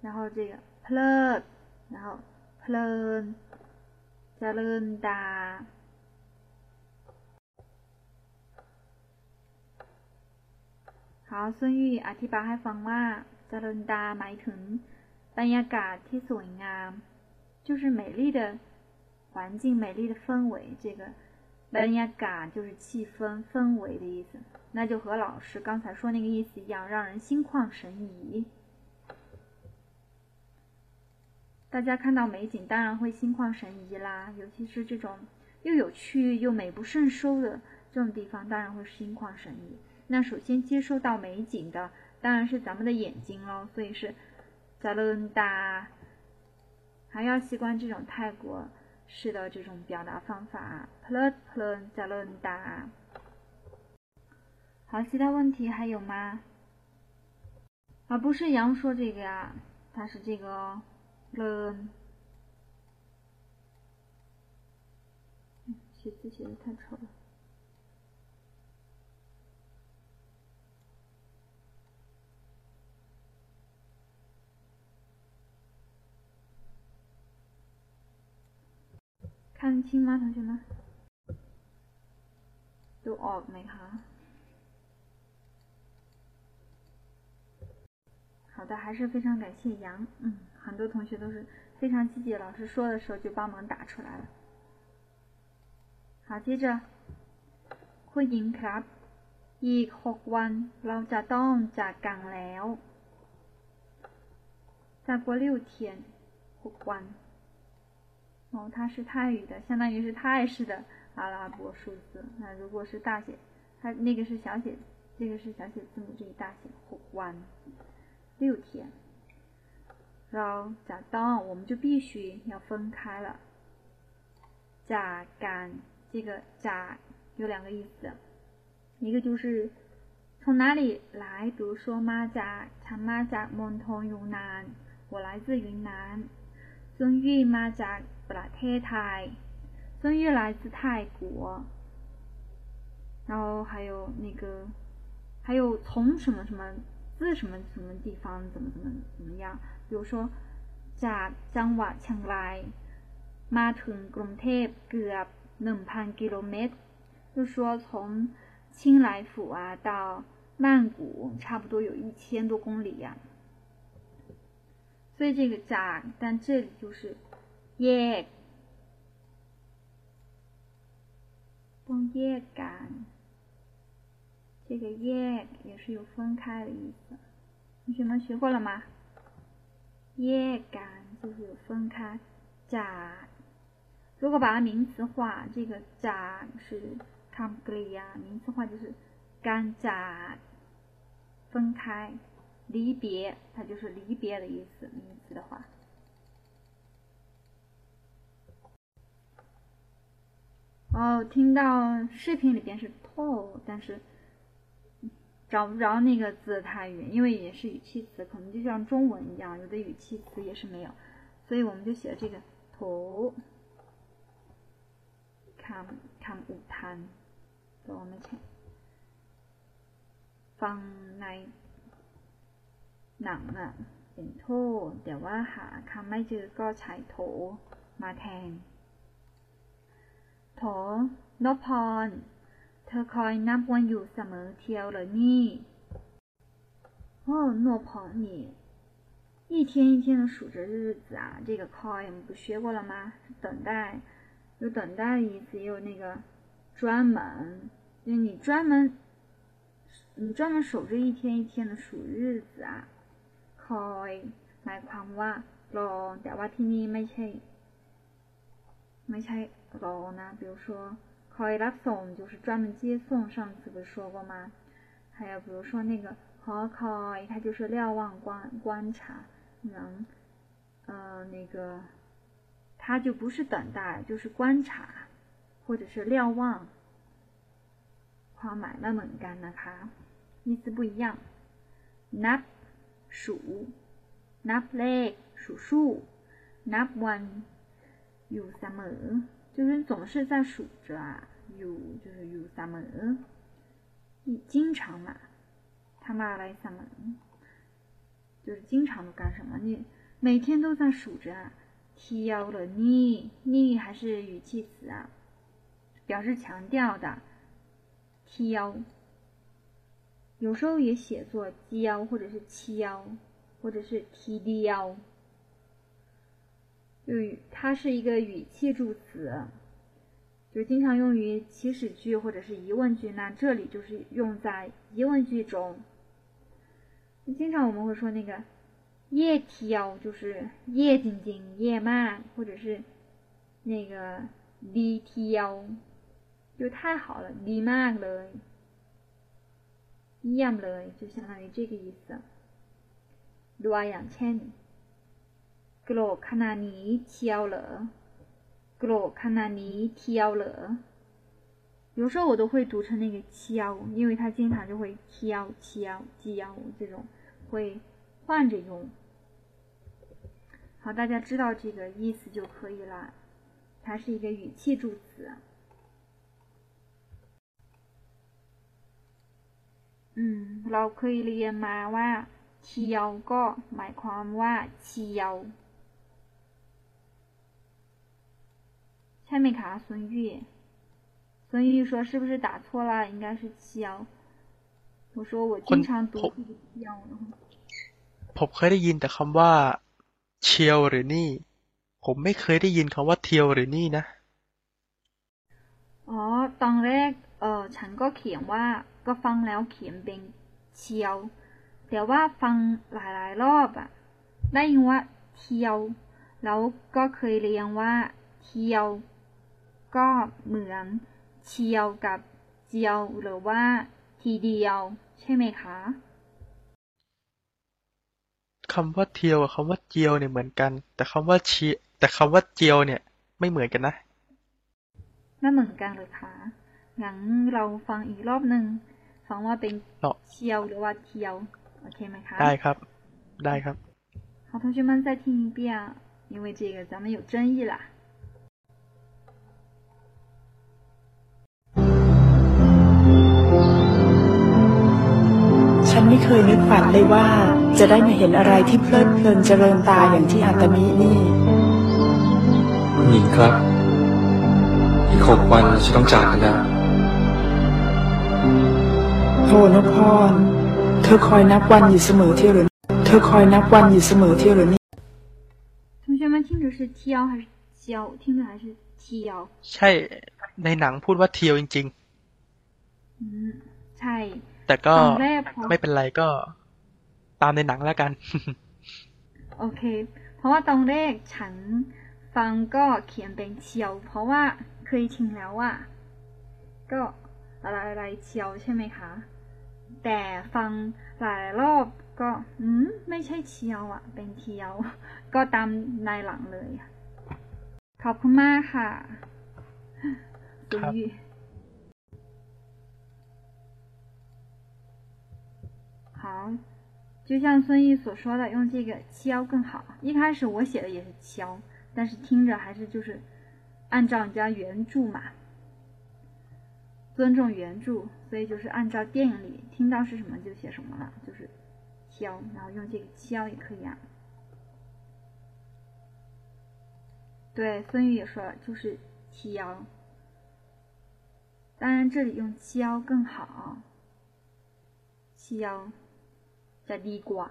Speaker 1: 然后这个 plen，然后 plen，加伦达。好，孙玉อธิบายให้ฟังว่าจารุนดาหมายถึงบรรยากาศที่สวยงาม，就是美丽的环境、美丽的氛围。这个บรรยากาศ就是气氛、氛围的意思。那就和老师刚才说那个意思一样，让人心旷神怡。 大家看到美景，当然会心旷神怡啦。尤其是这种又有趣又美不胜收的这种地方，当然会心旷神怡。那首先接收到美景的，当然是咱们的眼睛喽。所以是加伦达，还要习惯这种泰国式的这种表达方法。p l 普 p l 加伦达。好，其他问题还有吗？啊，不是杨说这个呀，他是这个哦了。写字写的太丑了。看得清吗，同学们？都ออกไหมคะ好的，还是非常感谢杨，嗯， 很多同学都是非常积极，老师说的时候就帮忙打出来了。好，接着，คุณหญิงครับอีกหกวันเราจะต้องจากกันแล้ว。再过六天，หกวัน。哦，它是泰语的，相当于是泰式的阿拉伯数字。那如果是大写，它那个是小写，这个是小写字母，这个大写，หกวัน。六天， 然后假当我们就必须要分开了。假感这个假有两个意思，一个就是从哪里来，比如说马甲，长马甲蒙通云南，我来自云南。孙玉马甲布拉太太，孙玉来自泰国。然后还有那个，还有从什么什么自什么什么地方怎么怎么怎么样，比如说，จากจังหวัดเชียงรายมาถึงกรุงเทพเกือบหนึ่งพันกิโลเมตร，就是说从清莱府啊到曼谷差不多有一千多公里呀。所以这个จาก，但这里就是แยก，ต้องแยกกัน。这个“耶”也是有分开的意思，同学们学过了吗？ 耶干就是分开。甲，如果把它名词化，这个甲是 c o m p l e 啊，名词化就是干甲分开，离别，它就是离别的意思。名词的话。哦，听到视频里边是 tall，但是找不着那个字泰语，因为也是语气词，可能就像中文一样，有的语气词也是没有，所以我们就写这个 to。คำคำอุทานก็ไม่ใช่ฟังในหนังอ่ะเป็นโทแต่ว่าหาคำไม่เจอก็ใช้โถมาแทนโถนพพร เธอคอยนับวันอยู่เสมอเที่ยวเหรอนี่哦，诺鹏，你一天一天的数着日子啊，这个 call 我们不学过了吗？是等待，有等待的意思，也有那个专门，就你专门，你专门守着一天一天的数日子啊。call หมายความว่ารอแต่ว่าที่นี่ไม่ใช่ ไม่ใช่รอนะ比如说 call รับส่ง就是专门接送，上次不是说过吗？还有比如说那个 call call，它就是瞭望观观察，能，呃，那个，它就不是等待，就是观察，或者是瞭望。ความหมายไม่เหมือนกันนะคะ 意思不一样。นับ数，นับเลข数数，นับวันอยู่เสมอ，就是总是在数着啊， 有就是有啥么子，经常嘛，他妈来啥么子，就是经常都干什么？你每天都在数着啊，提要了你，你还是语气词啊，表示强调的，提要。有时候也写作交或者是七腰，或者是提的腰，就它是一个语气助词。就经常用于祈使句或者是疑问句。那这里就是用在疑问句中。经常我们会说那个夜挑，就是夜晶晶、夜漫，或者是那个离挑，就太好了，离漫了，一样了，就相当于这个意思。ตัวอย่างเช่นโกรธขนาดนี้เที่ยวเหรอโ กรธขนาดนี้เที่ยวเหรอ有时候我都会读成那个敲，因为它经常就会敲敲敲这种。会换着用，好，大家知道这个意思就可以了。它是一个语气助词。อืมเราเคยเรียนมาว่าเที่ยวก็หมายความว่าเที่ยว ใช่ไหมคะ孙玉孙玉说是不是打错了？应该是敲。我说我经常读这个เที่ยว
Speaker 12: ผมเคยได้ยินแต่คำว่าเชียวหรือนี่ ผมไม่เคยได้ยินคำว่าเทียวหรือนี่นะ
Speaker 1: อ๋อ ตอนแรก เออฉันก็เขียนว่า ก็ฟังแล้วเขียนเป็นเชียว แต่ว่าฟังหลายๆรอบอะได้ยินว่าเที่ยว แล้วก็เคยเรียนว่าเที่ยว ก็เหมือนเชียวกับเจียว หรือว่าทีเดียว ใช่ไหมคะ
Speaker 12: คำว่าเทียวกับคำว่าเจียวเนี่ยเหมือนกัน แต่คำว่าเชียแต่คำว่าเจียวเนี่ย ไม่เหมือนกันนะ
Speaker 1: ไม่เหมือนกันเลยค่ะงั้นเราฟังอีกรอบหนึ่งฟังว่าเป็นเชียวหรือว่าเทียวโอเคไหมคะ
Speaker 12: ได้ครับ ได้ครับ
Speaker 1: 好同学们再听一遍因为这个咱们有争议啦
Speaker 3: ฉันไม่เคยนึกฝันเลยว่าจะได้มาเห็นอะไรที่เพลิดเพลินเจริญตาอย่างที่ฮัตมินี่
Speaker 2: คุณหญิงครับอีกหกวันจะต้องจากกันแล้ว
Speaker 3: โทนพรเธอคอยนับวันอยู่เสมอเที่ยวหรือเธอคอยนับวันอยู่เสมอเที่ยวหรือนี่
Speaker 1: 同学们听着是挑还是交听着还是挑
Speaker 12: ใช่ในหนังพูดว่าเที่ยวจริง
Speaker 1: ๆอืมใช่
Speaker 12: แต่ก็ไม่เป็นไรก็ตามในหนังแล้วกัน
Speaker 1: โอเคพเพราะว่าตอนแรกฉันฟังก็เขียนเป็นเชียว เพราะว่าเคยชินแล้วอะก็อะไรอะไรเชียวใช่ไหมคะ แต่ฟังหลายรอบก็อืมไม่ใช่เชียวอะเป็นเทียว ก็ตามในหลังเลย ขอบคุณมากค่ะสุย 好，就像孙毅所说的，用这个敲更好。一开始我写的也是敲，但是听着还是就是按照人家原著嘛，尊重原著，所以就是按照电影里听到是什么就写什么了，就是敲，然后用这个敲也可以啊。对，孙玉也说了，就是敲。当然这里用敲更好，敲。 จะดีกว่า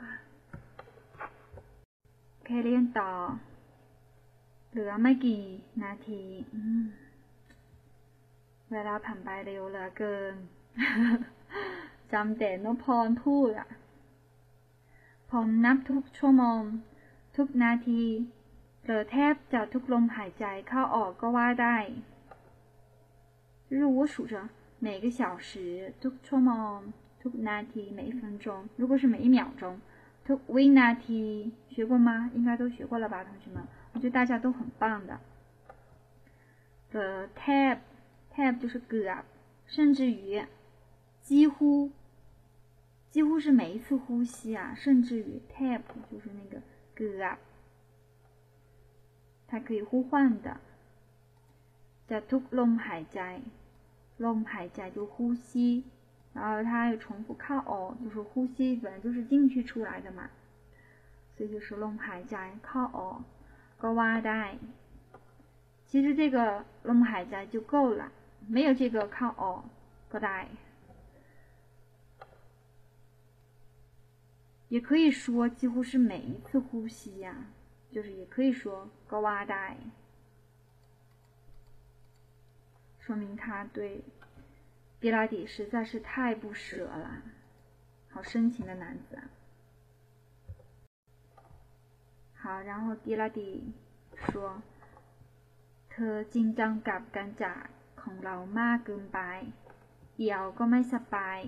Speaker 1: แค่เรียนต่อ เหลือไม่กี่นาทีเวลาผ่านไปเร็วเหลือเกิน จำแต่นพรพูดอ่ะ ผมนับทุกชั่วโมง ทุกนาทีเผลอแทบจะทุกลมหายใจเข้าออกก็ว่าได้就是我数着每个小时ทุกชั่วโมง took ninety 每一分钟，如果是每一秒钟，took win ninety 学过吗？应该都学过了吧，同学们，我觉得大家都很棒的。the tap tap 就是 g up，甚至于几乎几乎是每一次呼吸啊，甚至于 tap 就是那个 g up。它可以呼唤的。在 took long 海在，long 海在，就呼吸。然后他又重复靠哦，就是呼吸本来就是进去出来的嘛，所以就是龙海在靠哦，goodbye。其实这个龙海在就够了，没有这个靠哦，goodbye。也可以说几乎是每一次呼吸呀，就是也可以说 goodbye，说明他对。比拉迪实在是太不舍了，好深情的男子啊！好，然后比拉迪说：“เธอจริงจังกับการจากของเรามากเกินไปเดี๋ยวก็ไม่สบาย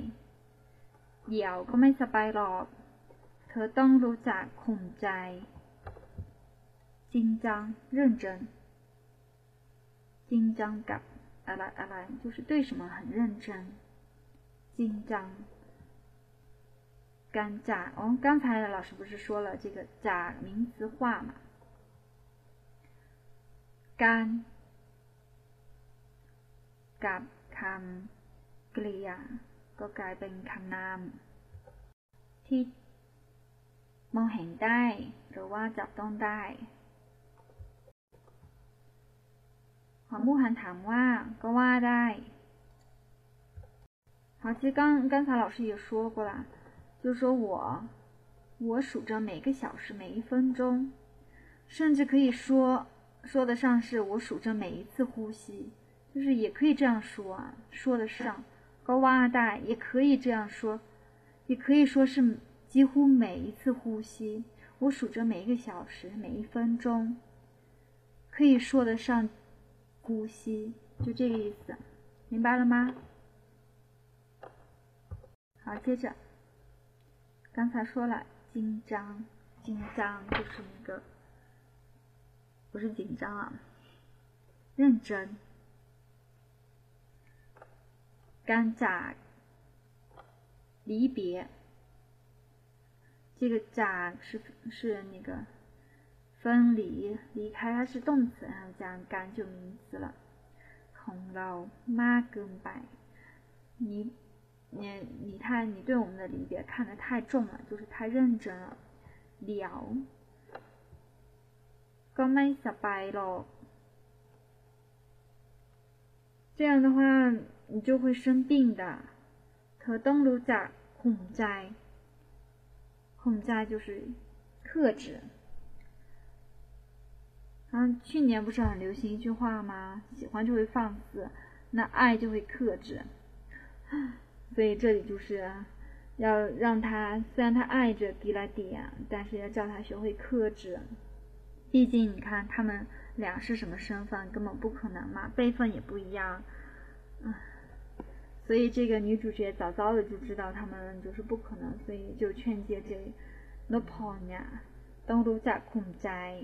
Speaker 1: เดี๋ยวก็ไม่สบายหรอกเธอต้องรู้จักข่มใจจริงจัง认真จริงจังกับ 阿来阿来，就是对什么很认真、紧张、干炸。哦，刚才老师不是说了这个“假”名词化嘛？干กับคำกริยาก็กลายเป็นคำนามที่มองเห็นได้หรือว่าจับต้องได้ 黄慕涵ถามว่าก็ว่าได้好，其实刚刚才老师也说过了，就是说我我数着每个小时每一分钟，甚至可以说说得上是我数着每一次呼吸，就是也可以这样说啊，说得上。高哇大也可以这样说，也可以说是几乎每一次呼吸，我数着每一个小时每一分钟，可以说得上。 呼吸，就这个意思，明白了吗？好，接着，刚才说了紧张，紧张就是一个，不是紧张啊，认真。干炸，离别，这个炸是是那个。分离，离开它是动词，然后加干就名词了。ของเรามากเกินไป你你你太你对我们的离别看得太重了，就是太认真了。เดี๋ยวก็ไม่สบายหรอก这样的话你就会生病的。เธอต้องรู้จักข่มใจข่มใจ就是克制。 嗯，去年不是很流行一句话吗？喜欢就会放肆，那爱就会克制。所以这里就是要让他，虽然他爱着迪拉迪亚，但是要叫他学会克制。毕竟你看他们俩是什么身份，根本不可能嘛，辈分也不一样。啊，所以这个女主角早早的就知道他们就是不可能，所以就劝诫这，老婆呀，当奴在困在。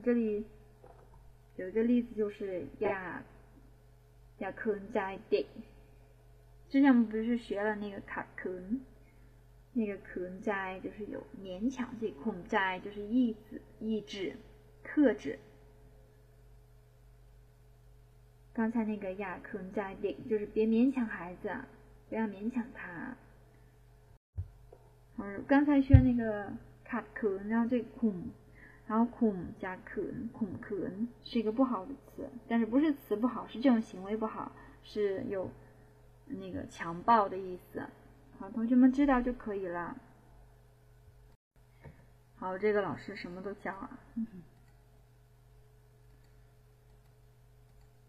Speaker 1: 这里有一个例子就是亚亚克在地。之前我们不是学了那个卡克，那个克在就是有勉强这己控在就是意制意志克制。刚才那个亚克在地就是别勉强孩子，不要勉强他。嗯刚才学那个卡克，然后这个控。然后恐加ขื恐ขื是一个不好的词，但是不是词不好，是这种行为不好，是有那个强暴的意思。好，同学们知道就可以了。好，这个老师什么都教啊。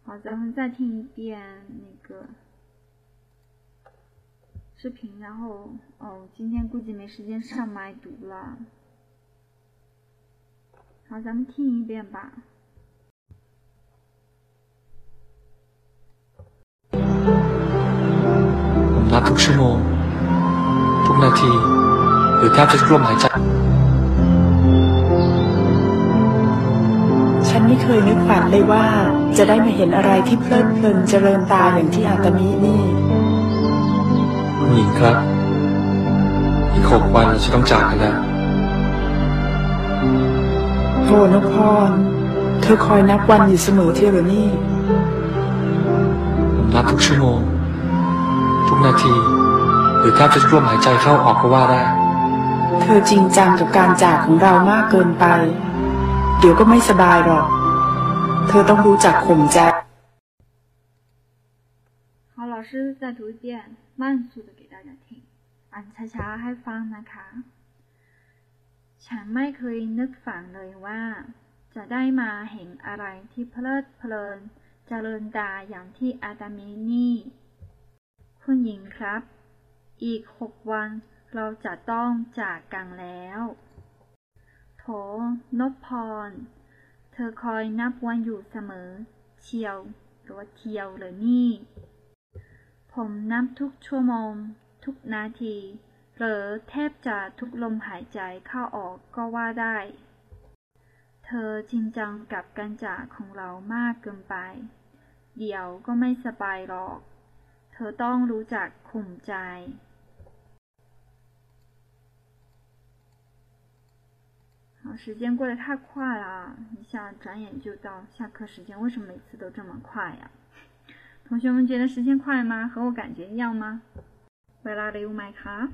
Speaker 1: 好，咱们再听一遍那个视频，然后哦，今天估计没时间上麦读了。好，咱们听一遍吧。
Speaker 2: ผมนับทุกชั่วโมง ทุกนาที หรือแทบจะทุกลมหายใจ
Speaker 14: ฉันไม่เคยนึกฝันเลยว่า จะได้มาเห็นอะไรที่เพลิดเพลินเจริญตาอย่างที่อาตมินี่
Speaker 2: คุณหญิงครับ อีกหกวันเราจะต้องจากกันแล้ว
Speaker 14: โธ่นพพร เธอคอยนับวันอยู่เสมอที่หรือนี่
Speaker 2: ผมนับทุกชั่วโมง ทุกนาที หรือแทบจะทุกลมหายใจเข้าออกก็ว่าได้
Speaker 14: เธอจริงจังกับการจากของเรามากเกินไป เดี๋ยวก็ไม่สบายหรอก เธอต้องรู้จักข่มใจ
Speaker 1: 好，老师再读一遍，慢速的给大家听，อ่านช้าๆให้ฟังนะคะ ฉันไม่เคยนึกฝันเลยว่า จะได้มาเห็นอะไรที่เพลิดเพลินเจริญตาอย่างที่อาตามินี่ คุณหญิงครับ อีกหกวันเราจะต้องจากกันแล้ว โถนพพร เธอคอยนับวันอยู่เสมอ เชียวหรือว่าเที่ยวเลยนี่ ผมนับทุกชั่วโมง ทุกนาที หรือแทบจะทุกลมหายใจเข้าออกก็ว่าได้ เธอจริงจังกับการจากของเรามากเกินไป เดี๋ยวก็ไม่สบายหรอก เธอต้องรู้จักข่มใจ好，时间过得太快了，一下转眼就到下课时间。为什么每次都这么快呀？同学们觉得时间快吗？和我感觉一样吗？เวลาเร็วไหมคะ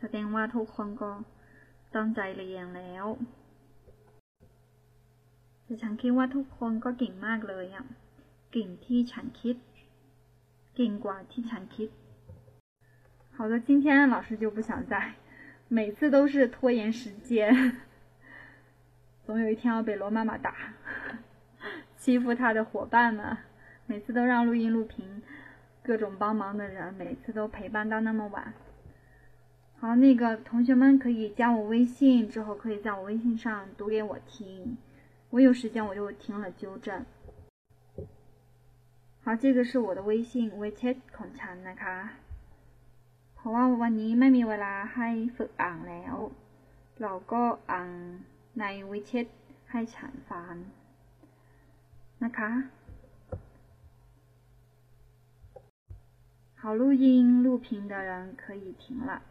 Speaker 1: แสดงว่าทุกคนก็ตั้งใจเรียนแล้วแต่ฉันคิดว่าทุกคนก็เก่งมากเลยอ่ะเก่งที่ฉันคิดเก่งกว่าที่ฉันคิด好的，今天老师就不想再，每次都是拖延时间，总有一天要被罗妈妈打，欺负他的伙伴们，每次都让录音录屏，各种帮忙的人，每次都陪伴到那么晚。 好，那个同学们可以加我微信，之后可以在我微信上读给我听，我有时间我就听了纠正。好，这个是我的微信微信ของฉันนะคะเพราะว่าวันนี้ไม่มีเวลาให้ฝึกอ่านแล้ว เราก็อ่านในวิเชตให้ฉันฟังนะคะ好，录音录屏的人可以停了。